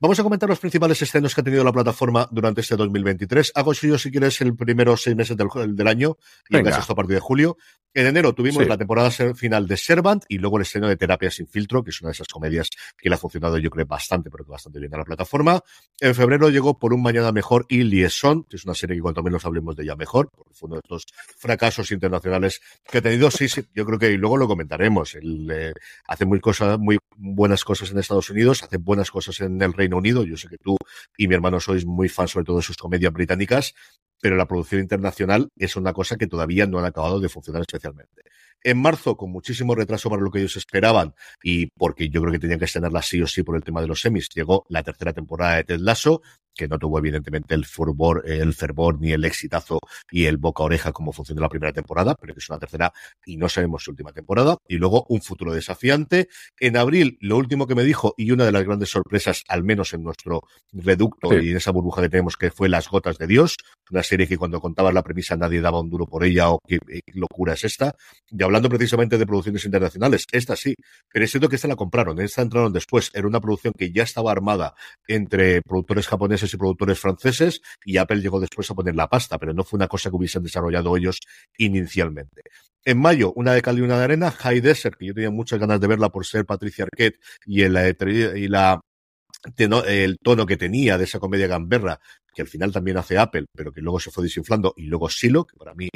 Vamos a comentar los principales escenos que ha tenido la plataforma durante este 2023. Hago yo, si quieres, el primero seis meses del, del año y en caso esto a partir de julio. En enero tuvimos la temporada final de Servant y luego el estreno de Terapia sin filtro, que es una de esas comedias que le ha funcionado yo creo bastante, pero que bastante bien a la plataforma. En febrero llegó Por un Mañana Mejor y Liaison, que es una serie que cuanto menos hablemos de ella mejor, porque fue uno de estos fracasos internacionales que ha tenido, sí, sí, yo creo que luego lo comentaremos. Él eh, hace muy, cosas, muy buenas cosas en Estados Unidos, hace buenas cosas en el Reino Unido. Yo sé que tú y mi hermano sois muy fans sobre todo de sus comedias británicas, pero la producción internacional es una cosa que todavía no han acabado de funcionar especialmente. En marzo, con muchísimo retraso para lo que ellos esperaban, y porque yo creo que tenían que estrenarla sí o sí por el tema de los semis, llegó la tercera temporada de Ted Lasso, que no tuvo evidentemente el fervor, el fervor ni el exitazo y el boca oreja como funcionó la primera temporada, pero que es una tercera y no sabemos su última temporada. Y luego un futuro desafiante. En abril, lo último que me dijo y una de las grandes sorpresas, al menos en nuestro reducto y en esa burbuja que tenemos, que fue Las Gotas de Dios, una serie que cuando contabas la premisa nadie daba un duro por ella o qué, locura es esta. Y hablando precisamente de producciones internacionales, esta sí, pero es cierto que esta la compraron, esta entraron después, era una producción que ya estaba armada entre productores japoneses y productores franceses y Apple llegó después a poner la pasta, pero no fue una cosa que hubiesen desarrollado ellos inicialmente. En mayo, una de cal y una de arena, High Desert, que yo tenía muchas ganas de verla por ser Patricia Arquette y, el, y la el tono que tenía de esa comedia gamberra, que al final también hace Apple, pero que luego se fue desinflando, y luego Silo, que para mí,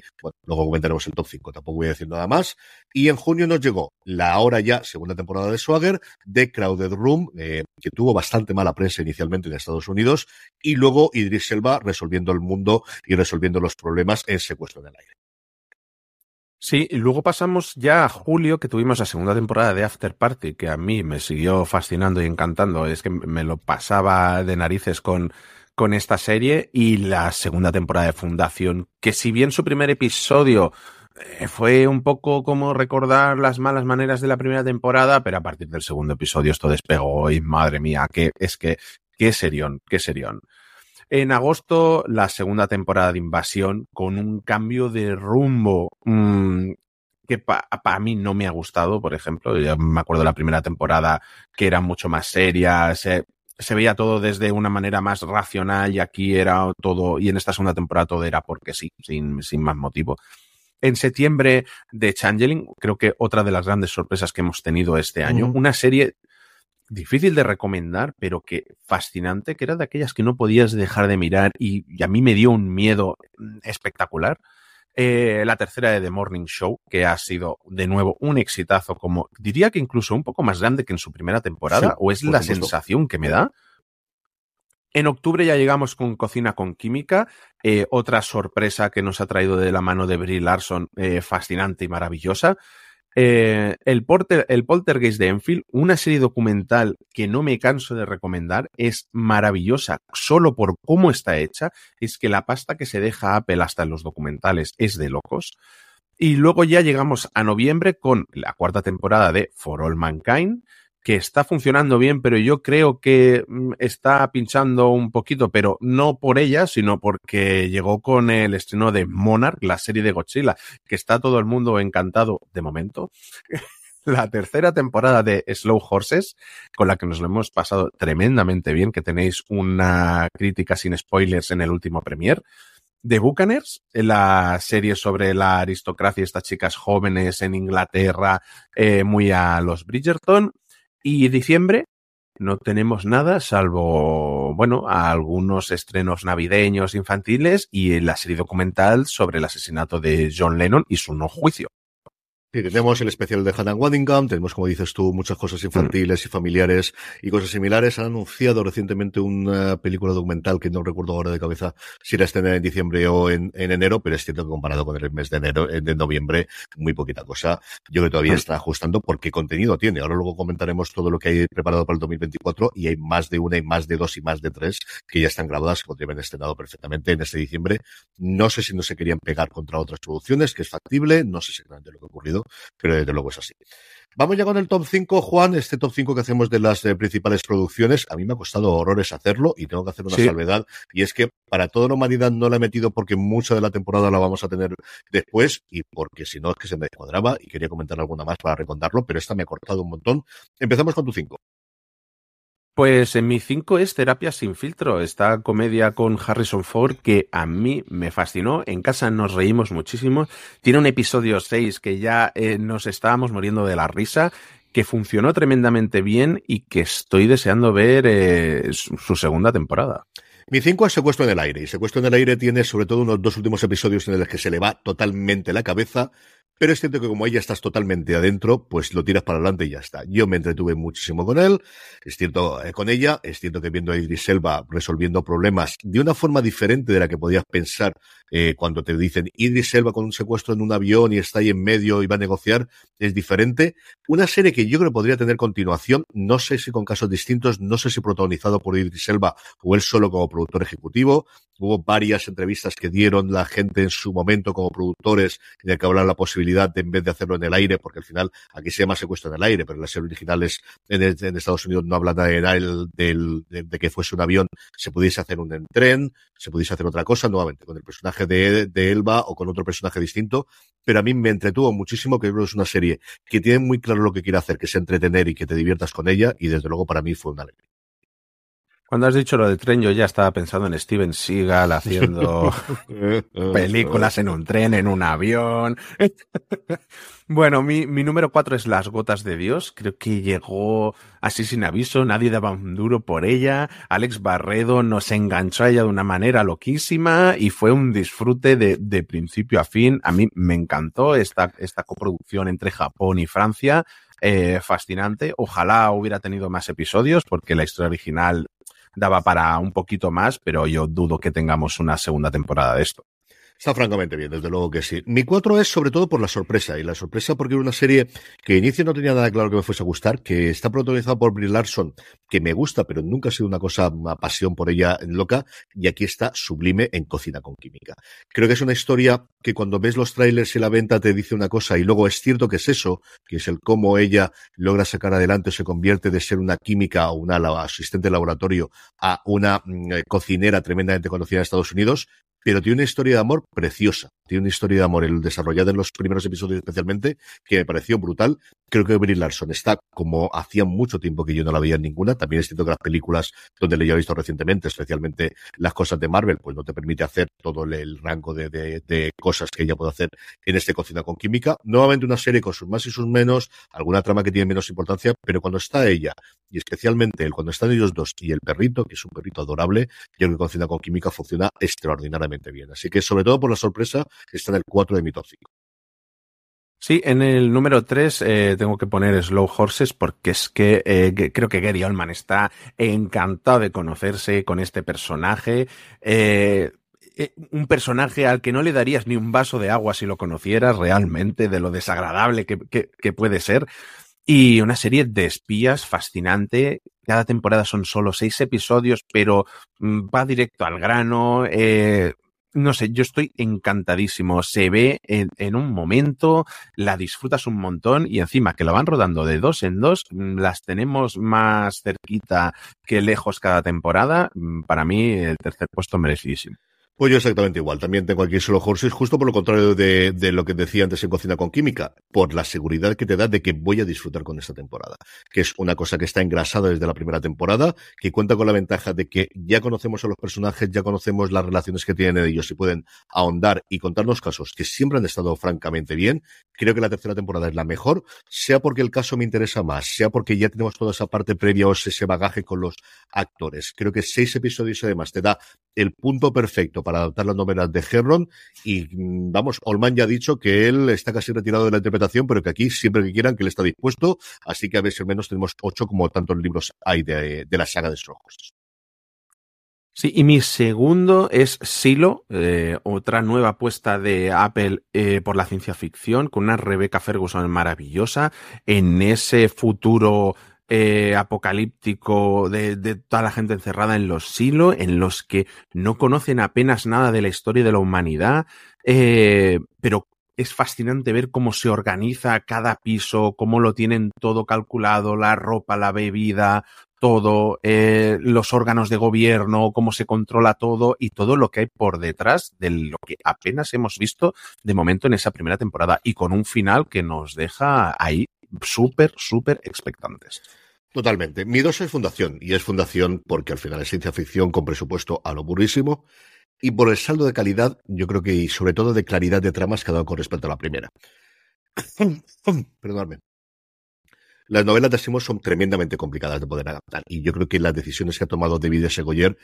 luego comentaremos el top 5, tampoco voy a decir nada más. Y en junio nos llegó la ahora ya segunda temporada de Swagger, de Crowded Room, eh, que tuvo bastante mala prensa inicialmente en Estados Unidos, y luego Idris Elba resolviendo el mundo y resolviendo los problemas en Secuestro en el Aire. Sí, y luego pasamos ya a julio, que tuvimos la segunda temporada de After Party, que a mí me siguió fascinando y encantando. Es que me lo pasaba de narices con, con esta serie. Y la segunda temporada de Fundación, que si bien su primer episodio eh, fue un poco como recordar las malas maneras de la primera temporada, pero a partir del segundo episodio esto despegó y madre mía, que es que, qué serión, qué serión. En agosto, la segunda temporada de Invasión, con un cambio de rumbo mmm, que para mí no me ha gustado, por ejemplo. Me acuerdo de la primera temporada que era mucho más seria, se, se, veía todo desde una manera más racional y aquí era todo, y en esta segunda temporada todo era porque sí, sin, sin más motivo. En septiembre de Changeling, creo que otra de las grandes sorpresas que hemos tenido este año, uh -huh. una serie difícil de recomendar, pero que fascinante, que era de aquellas que no podías dejar de mirar y, y a mí me dio un miedo mm, espectacular. Eh, la tercera de The Morning Show, que ha sido de nuevo un exitazo, como diría que incluso un poco más grande que en su primera temporada, sí, o es la supuesto. sensación que me da. En octubre ya llegamos con Cocina con Química, eh, otra sorpresa que nos ha traído de la mano de Brie Larson, eh, fascinante y maravillosa. Eh, el, porter, el Poltergeist de Enfield, una serie documental que no me canso de recomendar, es maravillosa solo por cómo está hecha. Es que la pasta que se deja Apple hasta en los documentales es de locos. Y luego ya llegamos a noviembre con la cuarta temporada de For All Mankind, que está funcionando bien, pero yo creo que mm, está pinchando un poquito, pero no por ella, sino porque llegó con el estreno de Monarch, la serie de Godzilla, que está todo el mundo encantado de momento. la tercera temporada de Slow Horses, con la que nos lo hemos pasado tremendamente bien, que tenéis una crítica sin spoilers en el último premier. The Buccaneers, la serie sobre la aristocracia estas chicas jóvenes en Inglaterra, eh, muy a los Bridgerton. Y diciembre no tenemos nada salvo, bueno, algunos estrenos navideños infantiles y la serie documental sobre el asesinato de John Lennon y su no juicio. Sí, tenemos el especial de Hannah Waddingham, tenemos, como dices tú, muchas cosas infantiles mm. y familiares y cosas similares. Han anunciado recientemente una película documental que no recuerdo ahora de cabeza si era estrenada en diciembre o en, en, enero, pero es cierto que comparado con el mes de enero, eh, de noviembre, muy poquita cosa. Yo creo que todavía mm. está ajustando porque contenido tiene. Ahora luego comentaremos todo lo que hay preparado para el 2024 y hay más de una y más de dos y más de tres que ya están grabadas, que podrían haber estrenado perfectamente en este diciembre. No sé si no se querían pegar contra otras producciones, que es factible, no sé exactamente lo que ha ocurrido pero desde luego es así. Vamos ya con el top 5, Juan, este top 5 que hacemos de las eh, principales producciones. A mí me ha costado horrores hacerlo y tengo que hacer una sí. salvedad. Y es que para toda la humanidad no la he metido porque mucha de la temporada la vamos a tener después y porque si no es que se me descuadraba y quería comentar alguna más para recontarlo, pero esta me ha cortado un montón. Empezamos con tu 5. Pues en mi 5 es Terapia sin filtro, esta comedia con Harrison Ford que a mí me fascinó. En casa nos reímos muchísimo. Tiene un episodio 6 que ya eh, nos estábamos muriendo de la risa que funcionó tremendamente bien y que estoy deseando ver eh, su segunda temporada. Mi 5 es Secuestro en el aire. Y Secuestro en el aire tiene sobre todo unos dos últimos episodios en los que se le va totalmente la cabeza. Pero es cierto que como ella estás totalmente adentro, pues lo tiras para adelante y ya está. Yo me entretuve muchísimo con él, es cierto eh, con ella, es cierto que viendo a Idris Elba resolviendo problemas de una forma diferente de la que podías pensar eh, cuando te dicen Idris Elba con un secuestro en un avión y está ahí en medio y va a negociar, es diferente. Una serie que yo creo que podría tener continuación, no sé si con casos distintos, no sé si protagonizado por Idris Elba o él solo como productor ejecutivo. Hubo varias entrevistas que dieron la gente en su momento como productores de que hablar la posibilidad en vez de hacerlo en el aire, porque al final aquí se llama secuestro en el aire, pero en las series originales en, en, Estados Unidos no habla de, de, de, que fuese un avión, se pudiese hacer un en tren, se pudiese hacer otra cosa, nuevamente con el personaje de, de Elba o con otro personaje distinto, pero a mí me entretuvo muchísimo, que es una serie que tiene muy claro lo que quiere hacer, que es entretener y que te diviertas con ella, y desde luego para mí fue una alegría. Cuando has dicho lo del tren, yo ya estaba pensando en Steven Seagal haciendo películas en un tren, en un avión. bueno, mi, mi número cuatro es Las Gotas de Dios. Creo que llegó así sin aviso, nadie daba un duro por ella. Alex Barredo nos enganchó a ella de una manera loquísima y fue un disfrute de, de principio a fin. A mí me encantó esta, esta coproducción entre Japón y Francia. Eh, fascinante. Ojalá hubiera tenido más episodios porque la historia original daba para un poquito más, pero yo dudo que tengamos una segunda temporada de esto. Está francamente bien, desde luego que sí. Mi cuatro es sobre todo por la sorpresa, y la sorpresa porque era una serie que inicio no tenía nada claro que me fuese a gustar, que está protagonizada por Brie Larson, que me gusta, pero nunca ha sido una cosa, una pasión por ella loca, y aquí está sublime en Cocina con Química. Creo que es una historia que cuando ves los trailers y la venta te dice una cosa, y luego es cierto que es eso, que es el cómo ella logra sacar adelante, se convierte de ser una química o una asistente de laboratorio a una mm, cocinera tremendamente conocida en Estados Unidos, pero tiene una historia de amor preciosa. Tiene una historia de amor el desarrollada en los primeros episodios especialmente, que me pareció brutal. Creo que Brie Larson está como hacía mucho tiempo que yo no la veía en ninguna. También es cierto que las películas donde le he visto recientemente, especialmente las cosas de Marvel, pues no te permite hacer todo el rango de, de, cosas que ella puede hacer en este Cocina con Química. Nuevamente una serie con sus más y sus menos, alguna trama que tiene menos importancia, pero cuando está ella, y especialmente él, cuando están ellos dos y el perrito, que es un perrito adorable, yo creo que Cocina con Química funciona extraordinariamente bien. Así que sobre todo por la sorpresa, está en el 4 de mi top 5. Sí, en el número 3 eh, tengo que poner Slow Horses porque es que eh, creo que Gary Oldman está encantado de conocerse con este personaje. Eh, un personaje al que no le darías ni un vaso de agua si lo conocieras realmente, de lo desagradable que, que, que puede ser. Y una serie de espías fascinante. Cada temporada son solo seis episodios, pero mm, va directo al grano. No sé, yo estoy encantadísimo. Se ve en, un momento, la disfrutas un montón y encima que la van rodando de dos en dos, mm, las tenemos más cerquita que lejos cada temporada. Mm, para mí, el tercer puesto merecidísimo. Pues yo exactamente igual. También tengo aquí solo Horses, justo por lo contrario de, de, lo que decía antes en Cocina con Química, por la seguridad que te da de que voy a disfrutar con esta temporada. Que es una cosa que está engrasada desde la primera temporada, que cuenta con la ventaja de que ya conocemos a los personajes, ya conocemos las relaciones que tienen ellos y pueden ahondar y contarnos casos que siempre han estado francamente bien. Creo que la tercera temporada es la mejor, sea porque el caso me interesa más, sea porque ya tenemos toda esa parte previa o ese bagaje con los actores. Creo que seis episodios además te da el punto perfecto para adaptar las novelas de Herron y vamos, Olman ya ha dicho que él está casi retirado de la interpretación, pero que aquí siempre que quieran que él está dispuesto, así que a ver si al menos tenemos ocho como tantos libros hay de, de la saga de Strongholds. Sí, y mi segundo es Silo, eh, otra nueva apuesta de Apple eh, por la ciencia ficción, con una Rebecca Ferguson maravillosa en ese futuro eh, apocalíptico de, de, toda la gente encerrada en los silos, en los que no conocen apenas nada de la historia de la humanidad, eh, pero es fascinante ver cómo se organiza cada piso, cómo lo tienen todo calculado, la ropa, la bebida, todo, eh, los órganos de gobierno, cómo se controla todo y todo lo que hay por detrás de lo que apenas hemos visto de momento en esa primera temporada y con un final que nos deja ahí súper, súper expectantes. Totalmente. Mi dos es Fundación, y es Fundación porque al final es ciencia ficción con presupuesto a lo burísimo, y por el saldo de calidad, yo creo que, y sobre todo de claridad de tramas que ha dado con respecto a la primera. Perdóname. las novelas de Asimov son tremendamente complicadas de poder adaptar. Y yo creo que las decisiones que ha tomado David S. Goyer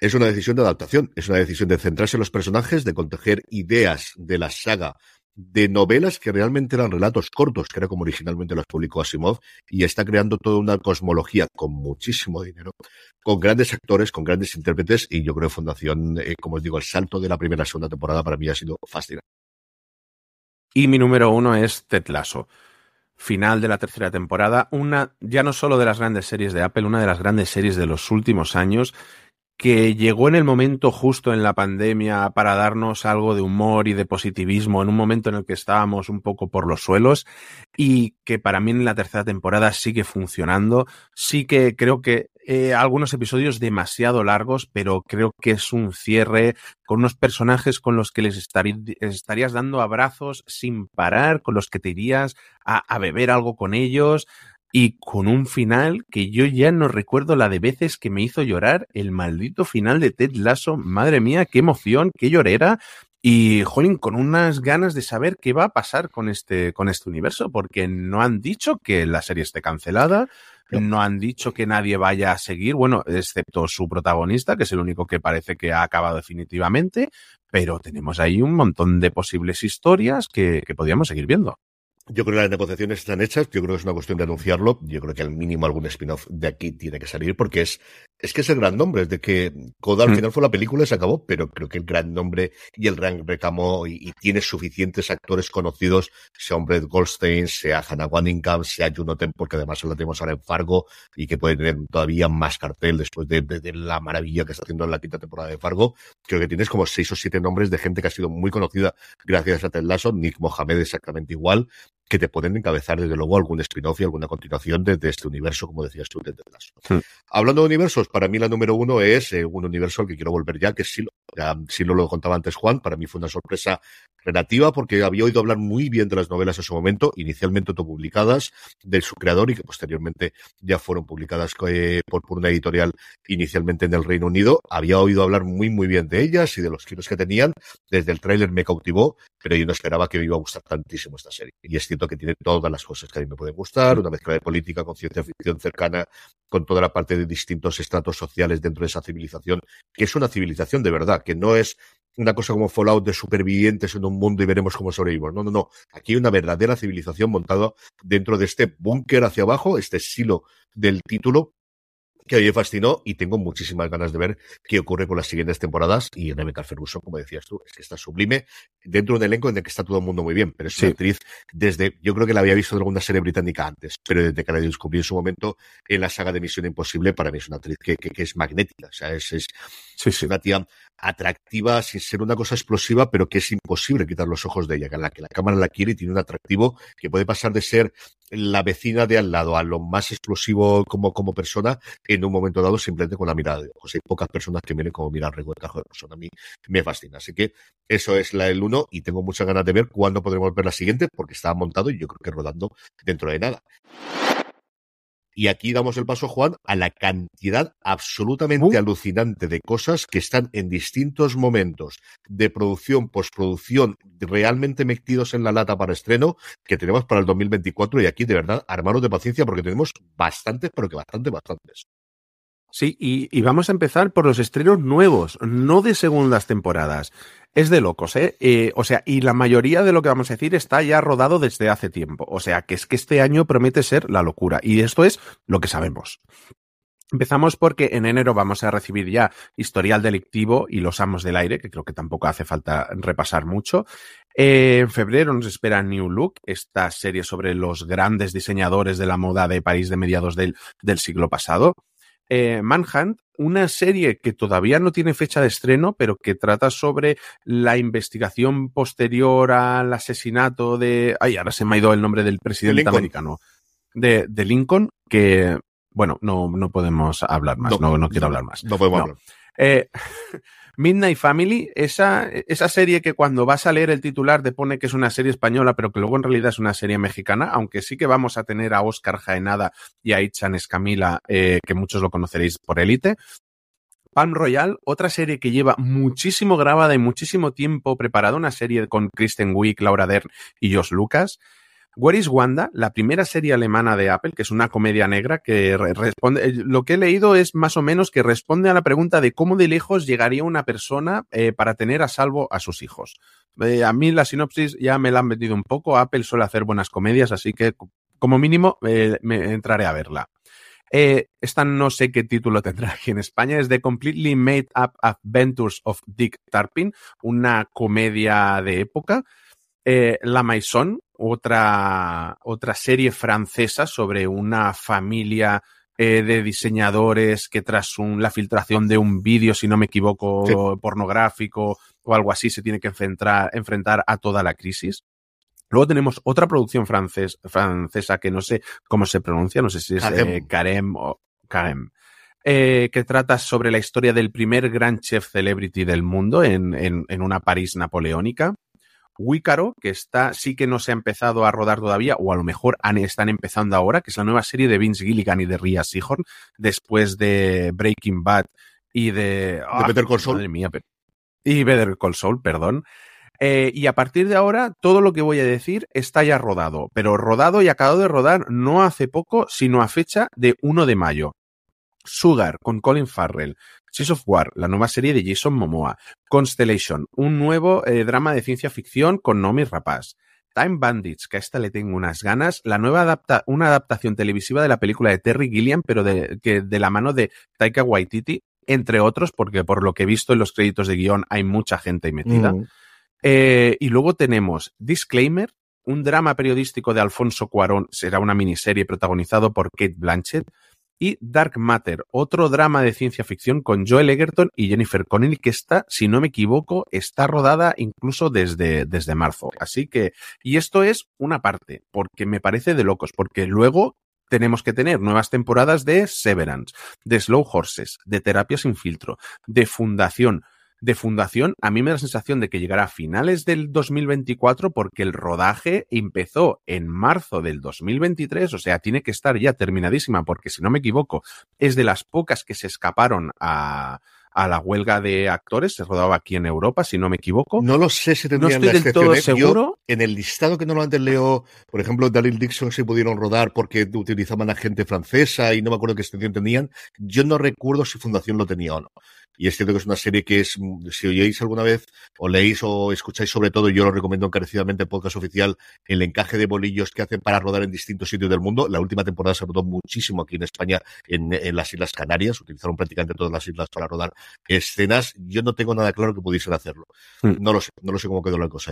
es una decisión de adaptación, es una decisión de centrarse en los personajes, de conteger ideas de la saga de novelas que realmente eran relatos cortos, que era como originalmente los publicó Asimov, y está creando toda una cosmología con muchísimo dinero, con grandes actores, con grandes intérpretes, y yo creo que Fundación, eh, como os digo, el salto de la primera a segunda temporada para mí ha sido fascinante. Y mi número uno es Ted Lasso. Final de la tercera temporada, una ya no solo de las grandes series de Apple, una de las grandes series de los últimos años que llegó en el momento justo en la pandemia para darnos algo de humor y de positivismo en un momento en el que estábamos un poco por los suelos y que para mí en la tercera temporada sigue funcionando. Sí que creo que eh, algunos episodios demasiado largos, pero creo que es un cierre con unos personajes con los que les, estarías dando abrazos sin parar, con los que te irías a beber algo con ellos y con un final que yo ya no recuerdo la de veces que me hizo llorar, el maldito final de Ted Lasso, madre mía, qué emoción, qué llorera. Y, jolín, con unas ganas de saber qué va a pasar con este, con este universo, porque no han dicho que la serie esté cancelada, no han dicho que nadie vaya a seguir, bueno, excepto su protagonista, que es el único que parece que ha acabado definitivamente, pero tenemos ahí un montón de posibles historias que, que podríamos seguir viendo. Yo creo que las negociaciones están hechas, yo creo que es una cuestión de anunciarlo, yo creo que al mínimo algún spin-off de aquí tiene que salir porque es, es que es el gran nombre, es de que Coda al mm. final fue la película y se acabó, pero creo que el gran nombre y el gran recamo y, tiene suficientes actores conocidos, sea Brett Goldstein, sea Hannah Waddingham, sea Juno Temple, porque además lo tenemos ahora en Fargo y que puede tener todavía más cartel después de, de, la maravilla que está haciendo en la quinta temporada de Fargo. Creo que tienes como seis o siete nombres de gente que ha sido muy conocida gracias a Ted Lasso, Nick Mohamed exactamente igual, que te pueden encabezar desde luego algún spin-off y alguna continuación de, este universo, como decías tú, de hmm. Hablando de universos, para mí la número uno es eh, un universo al que quiero volver ya, que es Silo. Ya, Silo lo contaba antes Juan, para mí fue una sorpresa relativa porque había oído hablar muy bien de las novelas en su momento, inicialmente autopublicadas de su creador y que posteriormente ya fueron publicadas eh, por, por, una editorial inicialmente en el Reino Unido. Había oído hablar muy muy bien de ellas y de los giros que tenían. Desde el tráiler me cautivó, pero yo no esperaba que me iba a gustar tantísimo esta serie. Y es cierto que tiene todas las cosas que a mí me pueden gustar, una mezcla de política con ciencia ficción cercana, con toda la parte de distintos estratos sociales dentro de esa civilización, que es una civilización de verdad, que no es una cosa como Fallout de supervivientes en un mundo y veremos cómo sobrevivimos. No, no, no. Aquí hay una verdadera civilización montada dentro de este búnker hacia abajo, este silo del título, que a mí me fascinó y tengo muchísimas ganas de ver qué ocurre con las siguientes temporadas. Y Rebecca Ferguson, como decías tú, es que está sublime dentro de un elenco en el que está todo el mundo muy bien, pero es una actriz desde, yo creo que la había visto en alguna serie británica antes, pero desde que la descubrí en su momento en la saga de Misión Imposible, para mí es una actriz que, que, es magnética, o sea, es, es, una tía atractiva sin ser una cosa explosiva, pero que es imposible quitar los ojos de ella, que la, que la cámara la quiere y tiene un atractivo que puede pasar de ser la vecina de al lado a lo más explosivo como, como persona en un momento dado simplemente con la mirada de ojos. Hay pocas personas que miren como mirar recuerda de persona. A mí me fascina. Así que eso es la del uno y tengo muchas ganas de ver cuándo podremos ver la siguiente porque está montado y yo creo que rodando dentro de nada. Y aquí damos el paso, Juan, a la cantidad absolutamente uh. alucinante de cosas que están en distintos momentos de producción, postproducción, realmente metidos en la lata para estreno, que tenemos para el 2024. Y aquí, de verdad, armaros de paciencia porque tenemos bastantes, pero que bastante, bastantes. Sí, y, vamos a empezar por los estrenos nuevos, no de segundas temporadas. Es de locos, ¿eh? ¿eh? O sea, y la mayoría de lo que vamos a decir está ya rodado desde hace tiempo. O sea, que es que este año promete ser la locura. Y esto es lo que sabemos. Empezamos porque en enero vamos a recibir ya historial delictivo y los amos del aire, que creo que tampoco hace falta repasar mucho. Eh, en febrero nos espera New Look, esta serie sobre los grandes diseñadores de la moda de París de mediados del, del siglo pasado. Eh, Manhunt, una serie que todavía no tiene fecha de estreno, pero que trata sobre la investigación posterior al asesinato de. Ay, ahora se me ha ido el nombre del presidente americano. De, de, Lincoln, que. Bueno, no, no podemos hablar más, no, no, quiero hablar más. No podemos hablar. Eh, Midnight Family, esa, esa serie que cuando vas a leer el titular te pone que es una serie española, pero que luego en realidad es una serie mexicana, aunque sí que vamos a tener a Oscar Jaenada y a Ichan Escamila, eh, que muchos lo conoceréis por élite. Palm Royal, otra serie que lleva muchísimo grabada y muchísimo tiempo preparada, una serie con Kristen Wiig, Laura Dern y Josh Lucas. Where is Wanda, la primera serie alemana de Apple, que es una comedia negra que responde, eh, lo que he leído es más o menos que responde a la pregunta de cómo de lejos llegaría una persona eh, para tener a salvo a sus hijos. Eh, a mí la sinopsis ya me la han metido un poco, Apple suele hacer buenas comedias, así que como mínimo me entraré a verla. esta no sé qué título tendrá aquí en España, es The Completely Made Up Adventures of Dick Tarpin, una comedia de época. La Maison, otra, otra serie francesa sobre una familia eh, de diseñadores que tras un, la filtración de un vídeo, si no me equivoco, pornográfico o algo así, se tiene que enfrentar, enfrentar a toda la crisis. Luego tenemos otra producción francesa que no sé cómo se pronuncia, no sé si es eh, Carem o Carem. Eh, que trata sobre la historia del primer gran chef celebrity del mundo en, en, en una París napoleónica. Wícaro, que está, sí que no se ha empezado a rodar todavía, o a lo mejor están empezando ahora, que es la nueva serie de Vince Gilligan y de Ria Seahorn, después de Breaking Bad y de... de ah, Better Call Saul. Madre mía, y Better Call Saul, perdón. Eh, y a partir de ahora, todo lo que voy a decir está ya rodado, pero rodado y acabado de rodar no hace poco, sino a fecha de 1 de mayo. Sugar con Colin Farrell, Seas of War, la nueva serie de Jason Momoa, Constellation, un nuevo eh, drama de ciencia ficción con Nomi Rapaz, Time Bandits, que a esta le tengo unas ganas, la nueva adapta una adaptación televisiva de la película de Terry Gilliam, pero de, que, de la mano de Taika Waititi, entre otros, porque por lo que he visto en los créditos de guion hay mucha gente metida. Mm. Eh, y luego tenemos Disclaimer, un drama periodístico de Alfonso Cuarón, será una miniserie protagonizado por Kate Blanchett, y Dark Matter, otro drama de ciencia ficción con Joel Egerton y Jennifer Connelly que está, si no me equivoco, está rodada incluso desde, desde marzo. Así que, y esto es una parte, porque me parece de locos, porque luego tenemos que tener nuevas temporadas de Severance, de Slow Horses, de Terapia sin filtro, de Fundación, de fundación, a mí me da la sensación de que llegará a finales del 2024 porque el rodaje empezó en marzo del 2023, o sea, tiene que estar ya terminadísima porque si no me equivoco, es de las pocas que se escaparon a, a la huelga de actores, se rodaba aquí en Europa, si no me equivoco. No lo sé si tendrían no estoy del todo seguro. en el listado que normalmente leo, por ejemplo, Daryl Dixon se pudieron rodar porque utilizaban a gente francesa y no me acuerdo qué extensión tenían. Yo no recuerdo si Fundación lo tenía o no. Y es cierto que es una serie que es, si oyeis alguna vez, o leéis o escucháis sobre todo, yo lo recomiendo encarecidamente el podcast oficial, el encaje de bolillos que hacen para rodar en distintos sitios del mundo. La última temporada se rodó muchísimo aquí en España, en, en las Islas Canarias, utilizaron prácticamente todas las islas para rodar escenas. Yo no tengo nada claro que pudiesen hacerlo. Hmm. No lo sé, no lo sé cómo quedó la cosa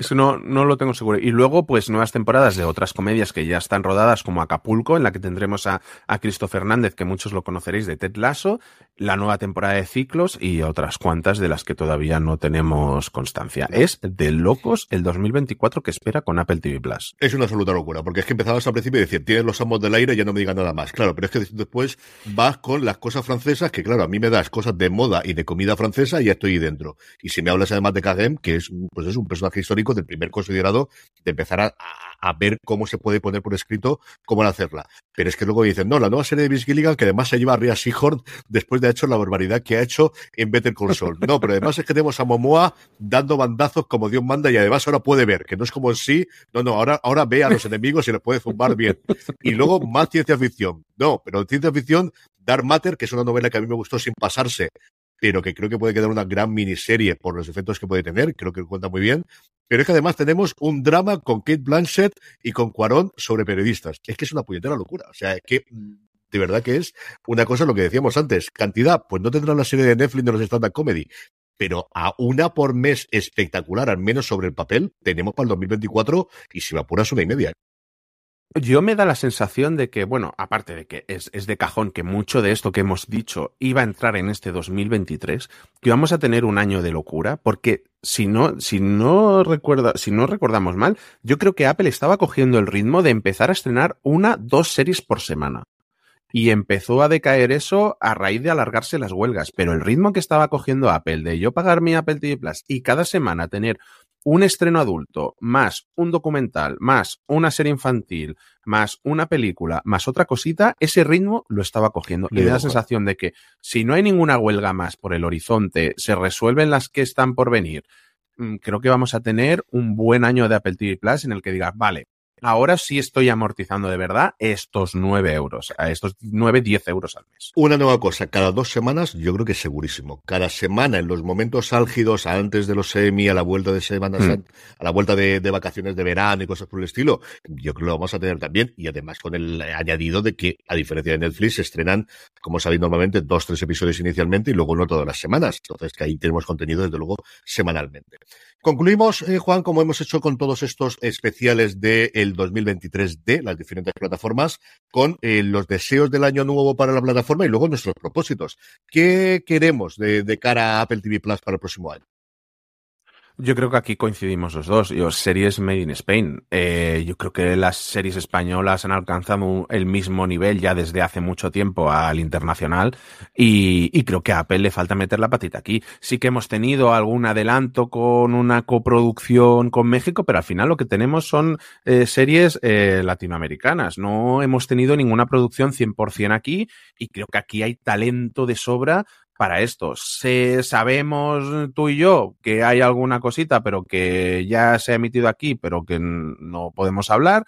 ahí. Eso no, no lo tengo seguro. Y luego, pues, nuevas temporadas de otras comedias que ya están rodadas, como Acapulco, en la que tendremos a, a Cristo Fernández, que muchos lo conoceréis de Ted Lasso, la nueva temporada de Ciclos y otras cuantas de las que todavía no tenemos constancia. Es de locos el 2024 que espera con Apple TV Plus. Es una absoluta locura, porque es que empezabas al principio y decir, tienes los amos del aire ya no me digan nada más. Claro, pero es que después vas con las cosas francesas, que claro, a mí me das cosas de moda y de comida francesa y ya estoy dentro. Y si me hablas además de Kagem, que es, pues es un personaje histórico del primer considerado de empezar a, ver cómo se puede poner por escrito cómo hacerla. Pero es que luego dicen, no, la nueva serie de Vince Gilligan, que además se lleva a Ria Seahorn después de haber hecho la barbaridad que ha hecho en Better Call. No, pero además es que tenemos a Momoa dando bandazos como Dios manda y además ahora puede ver, que no es como en sí, no, no, ahora, ahora ve a los enemigos y los puede zumbar bien. Y luego más ciencia ficción. No, pero ciencia ficción, Dark Matter, que es una novela que a mí me gustó sin pasarse pero que creo que puede quedar una gran miniserie por los efectos que puede tener, creo que cuenta muy bien. Pero es que además tenemos un drama con Kate Blanchett y con Cuarón sobre periodistas. Es que es una puñetera locura. O sea, es que de verdad que es una cosa lo que decíamos antes. Cantidad, pues no tendrán la serie de Netflix de los stand-up comedy, pero a una por mes espectacular, al menos sobre el papel, tenemos para el 2024 y si me apuras una y media. Yo me da la sensación de que, bueno, aparte de que es, es, de cajón que mucho de esto que hemos dicho iba a entrar en este 2023, que vamos a tener un año de locura, porque si no, si no si no recordamos mal, yo creo que Apple estaba cogiendo el ritmo de empezar a estrenar una, dos series por semana. Y empezó a decaer eso a raíz de alargarse las huelgas. Pero el ritmo que estaba cogiendo Apple de yo pagar mi Apple TV Plus y cada semana tener un estreno adulto, más un documental, más una serie infantil, más una película, más otra cosita, ese ritmo lo estaba cogiendo. Y me da la sensación de que si no hay ninguna huelga más por el horizonte, se resuelven las que están por venir, mm, creo que vamos a tener un buen año de Apple TV Plus en el que digas, vale, ahora sí estoy amortizando de verdad estos 9 euros, a estos 9, 10 euros al mes. Una nueva cosa, cada dos semanas yo creo que es segurísimo. Cada semana en los momentos álgidos, antes de los semi, a la vuelta de Semana mm. a la vuelta de, de, vacaciones de verano y cosas por el estilo, yo creo que lo vamos a tener también y además con el añadido de que, a diferencia de Netflix, se estrenan, como sabéis normalmente, dos, tres episodios inicialmente y luego uno todas las semanas. Entonces que ahí tenemos contenido desde luego semanalmente. Concluimos, eh, Juan, como hemos hecho con todos estos especiales del 2023 de las diferentes plataformas, con eh, los deseos del año nuevo para la plataforma y luego nuestros propósitos. ¿Qué queremos de, de cara a Apple TV Plus para el próximo año? Yo creo que aquí coincidimos los dos. Yo, series Made in Spain. Eh, yo creo que las series españolas han alcanzado el mismo nivel ya desde hace mucho tiempo al internacional y, creo que a Apple le falta meter la patita aquí. Sí que hemos tenido algún adelanto con una coproducción con México, pero al final lo que tenemos son eh, series eh, latinoamericanas. No hemos tenido ninguna producción 100% aquí y creo que aquí hay talento de sobra para esto. Se, sabemos tú y yo que hay alguna cosita, pero que ya se ha emitido aquí, pero que no podemos hablar,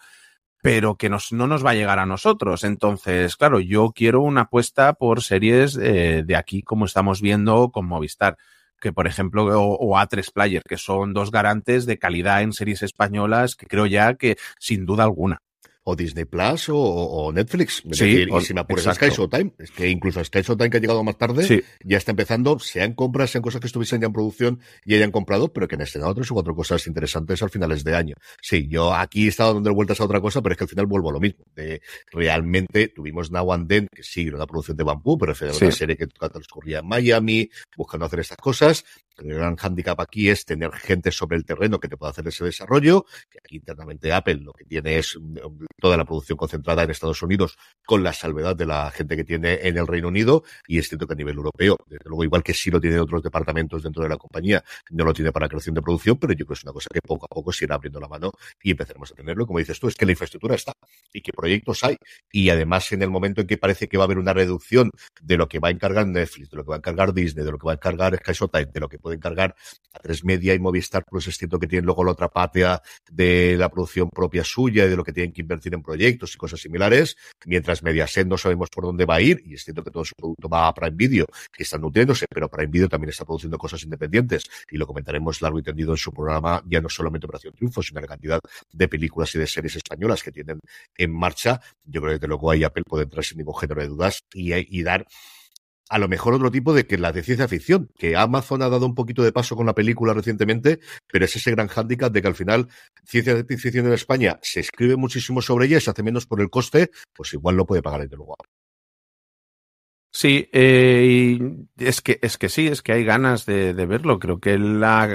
pero que nos, no nos va a llegar a nosotros. Entonces, claro, yo quiero una apuesta por series eh, de aquí, como estamos viendo con Movistar que por ejemplo, o, o, A3 Player, que son dos garantes de calidad en series españolas que creo ya que sin duda alguna o Disney Plus o, Netflix. Sí, y si me apuras Sky Showtime, es que incluso Sky Showtime que ha llegado más tarde, ya está empezando, sean compras, sean cosas que estuviesen ya en producción y hayan comprado, pero que han estrenado tres o cuatro cosas interesantes al finales de año. Sí, yo aquí he estado dando vueltas a otra cosa, pero es que al final vuelvo a lo mismo. De, realmente tuvimos Now and Then, que sigue una producción de Bamboo, pero es una serie que transcurría en Miami, buscando hacer estas cosas. El gran hándicap aquí es tener gente sobre el terreno que te pueda hacer ese desarrollo, que aquí internamente Apple lo que tiene es mm, toda la producción concentrada en Estados Unidos, con la salvedad de la gente que tiene en el Reino Unido, y es cierto que a nivel europeo, desde luego igual que sí lo tiene otros departamentos dentro de la compañía, no lo tiene para creación de producción, pero yo creo que es una cosa que poco a poco se irá abriendo la mano y empezaremos a tenerlo. Como dices tú, es que la infraestructura está y que proyectos hay, y además en el momento en que parece que va a haber una reducción de lo que va a encargar Netflix, de lo que va a encargar Disney, de lo que va a encargar Sky de lo que puede encargar a Tres Media y Movistar Plus, es cierto que tienen luego la otra patea de la producción propia suya y de lo que tienen que invertir en proyectos y cosas similares, mientras Mediaset no sabemos por dónde va a ir, y es cierto que todo su producto va a Prime Video, que están nutriéndose, pero Prime Video también está produciendo cosas independientes, y lo comentaremos largo y tendido en su programa, ya no solamente Operación Triunfo, sino la cantidad de películas y de series españolas que tienen en marcha. Yo creo que desde luego ahí Apple puede entrar sin ningún género de dudas y, y dar a lo mejor otro tipo de que la de ciencia ficción, que Amazon ha dado un poquito de paso con la película recientemente, pero es ese gran hándicap de que al final ciencia ficción en España se escribe muchísimo sobre ella se hace menos por el coste, pues igual lo puede pagar desde luego. Sí, eh, es que es que sí, es que hay ganas de verlo. Creo que la,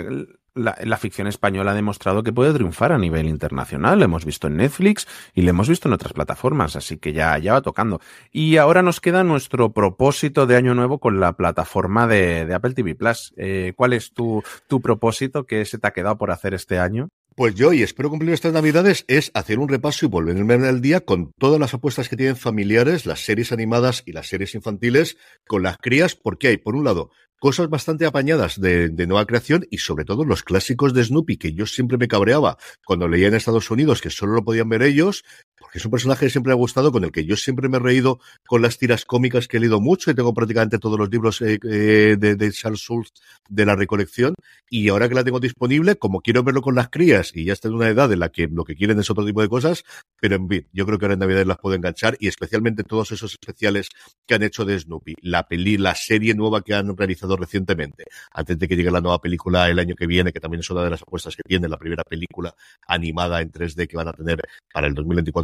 la, ficción española ha demostrado que puede triunfar a nivel internacional. Lo hemos visto en Netflix y lo hemos visto en otras plataformas, así que ya, ya va tocando. Y ahora nos queda nuestro propósito de año nuevo con la plataforma de, Apple TV Plus. Eh, ¿Cuál es tu, tu propósito que se te ha quedado por hacer este año? Pues yo, y espero cumplir estas navidades, es hacer un repaso y volverme al día con todas las apuestas que tienen familiares, las series animadas y las series infantiles con las crías, porque hay, por un lado, cosas bastante apañadas de, nueva creación y sobre todo los clásicos de Snoopy que yo siempre me cabreaba cuando leía en Estados Unidos que solo lo podían ver ellos, porque es un personaje que siempre me ha gustado, con el que yo siempre me he reído con las tiras cómicas que he leído mucho y tengo prácticamente todos los libros eh, eh, de, Charles Schultz de la recolección y ahora que la tengo disponible, como quiero verlo con las crías y ya está en una edad en la que lo que quieren es otro tipo de cosas, pero en fin, yo creo que ahora en Navidad las puedo enganchar y especialmente todos esos especiales que han hecho de Snoopy, la peli, la serie nueva que han realizado recientemente, antes de que llegue la nueva película el año que viene, que también es una de las apuestas que tiene, la primera película animada en 3D que van a tener para el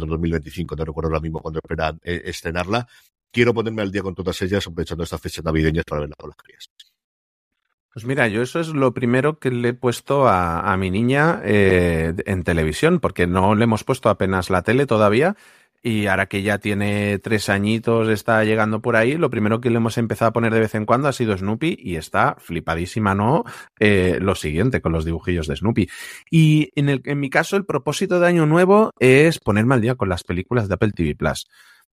2024-2025, no recuerdo ahora mismo cuándo esperan eh, estrenarla. Quiero ponerme al día con todas ellas, aprovechando estas fechas navideñas para verla con las crías. Pues mira, yo eso es lo primero que le he puesto a, a mi niña eh, en televisión, porque no le hemos puesto apenas la tele todavía y ahora que ya tiene tres añitos, está llegando por ahí, lo primero que le hemos empezado a poner de vez en cuando ha sido Snoopy y está flipadísima, ¿no? Eh, lo siguiente con los dibujillos de Snoopy. Y en, el, en mi caso, el propósito de Año Nuevo es ponerme al día con las películas de Apple TV Plus.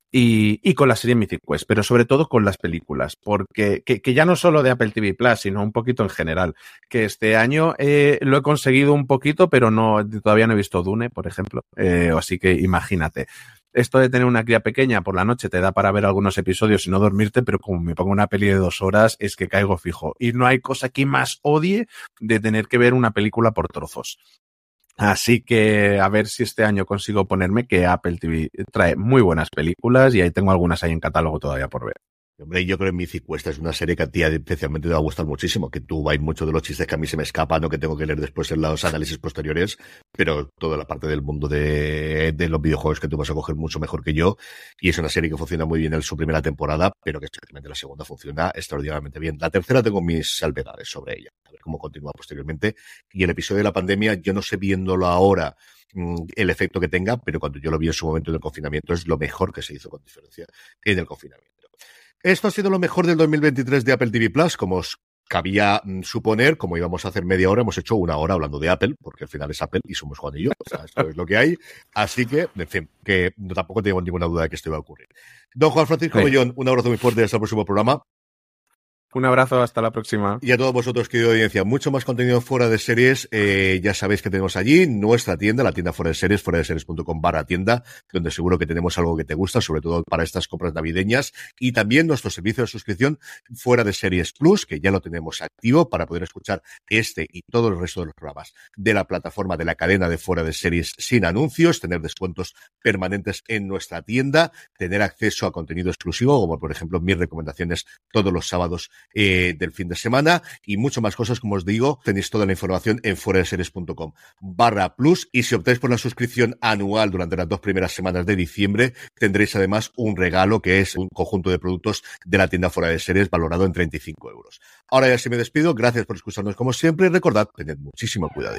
y, con la serie Mythic Quest, pero sobre todo con las películas, porque que, ya no solo de Apple TV Plus, sino un poquito en general, que este año eh, lo he conseguido un poquito, pero no todavía no he visto Dune, por ejemplo, eh, así que imagínate. Esto de tener una cría pequeña por la noche te da para ver algunos episodios y no dormirte, pero como me pongo una peli de dos horas es que caigo fijo. Y no hay cosa que más odie de tener que ver una película por trozos. Así que a ver si este año consigo ponerme que Apple TV trae muy buenas películas y ahí tengo algunas ahí en catálogo todavía por ver. Hombre, yo creo que Mythic Cuesta es una serie que a ti especialmente te va a gustar muchísimo, que tú hay muchos de los chistes que a mí se me escapan o que tengo que leer después en los análisis posteriores, pero toda la parte del mundo de, de los videojuegos que tú vas a coger mucho mejor que yo, y es una serie que funciona muy bien en su primera temporada, pero que especialmente la segunda funciona extraordinariamente bien. La tercera tengo mis salvedades sobre ella, a ver cómo continúa posteriormente, y el episodio de la pandemia, yo no sé viéndolo ahora, mm, el efecto que tenga, pero cuando yo lo vi en su momento en el confinamiento es lo mejor que se hizo con diferencia en el confinamiento. Esto ha sido lo mejor del 2023 de Apple TV Plus, como os cabía mm, suponer, como íbamos a hacer media hora, hemos hecho una hora hablando de Apple, porque al final es Apple y somos Juan y yo. O sea, esto es lo que hay. Así que, en fin, que tampoco tengo ninguna duda de que esto iba a ocurrir. Don Juan Francisco sí. un abrazo muy fuerte hasta el próximo programa. Un abrazo, hasta la próxima. Y a todos vosotros, querido audiencia, mucho más contenido fuera de series. Eh, ya sabéis que tenemos allí nuestra tienda, la tienda fuera de series, fuera de series.com barra tienda, donde seguro que tenemos algo que te gusta, sobre todo para estas compras navideñas. Y también nuestro servicio de suscripción fuera de series plus, que ya lo tenemos activo para poder escuchar este y todo el resto de los programas de la plataforma de la cadena de fuera de series sin anuncios, tener descuentos permanentes en nuestra tienda, tener acceso a contenido exclusivo, como por ejemplo mis recomendaciones todos los sábados eh, del fin de semana y mucho más cosas, como os digo, tenéis toda la información en fueradeseries.com barra plus y si optáis por la suscripción anual durante las dos primeras semanas de diciembre, tendréis además un regalo que es un conjunto de productos de la tienda fuera de series valorado en 35 euros. Ahora ya sí me despido, gracias por escucharnos como siempre y recordad, tened muchísimo cuidado.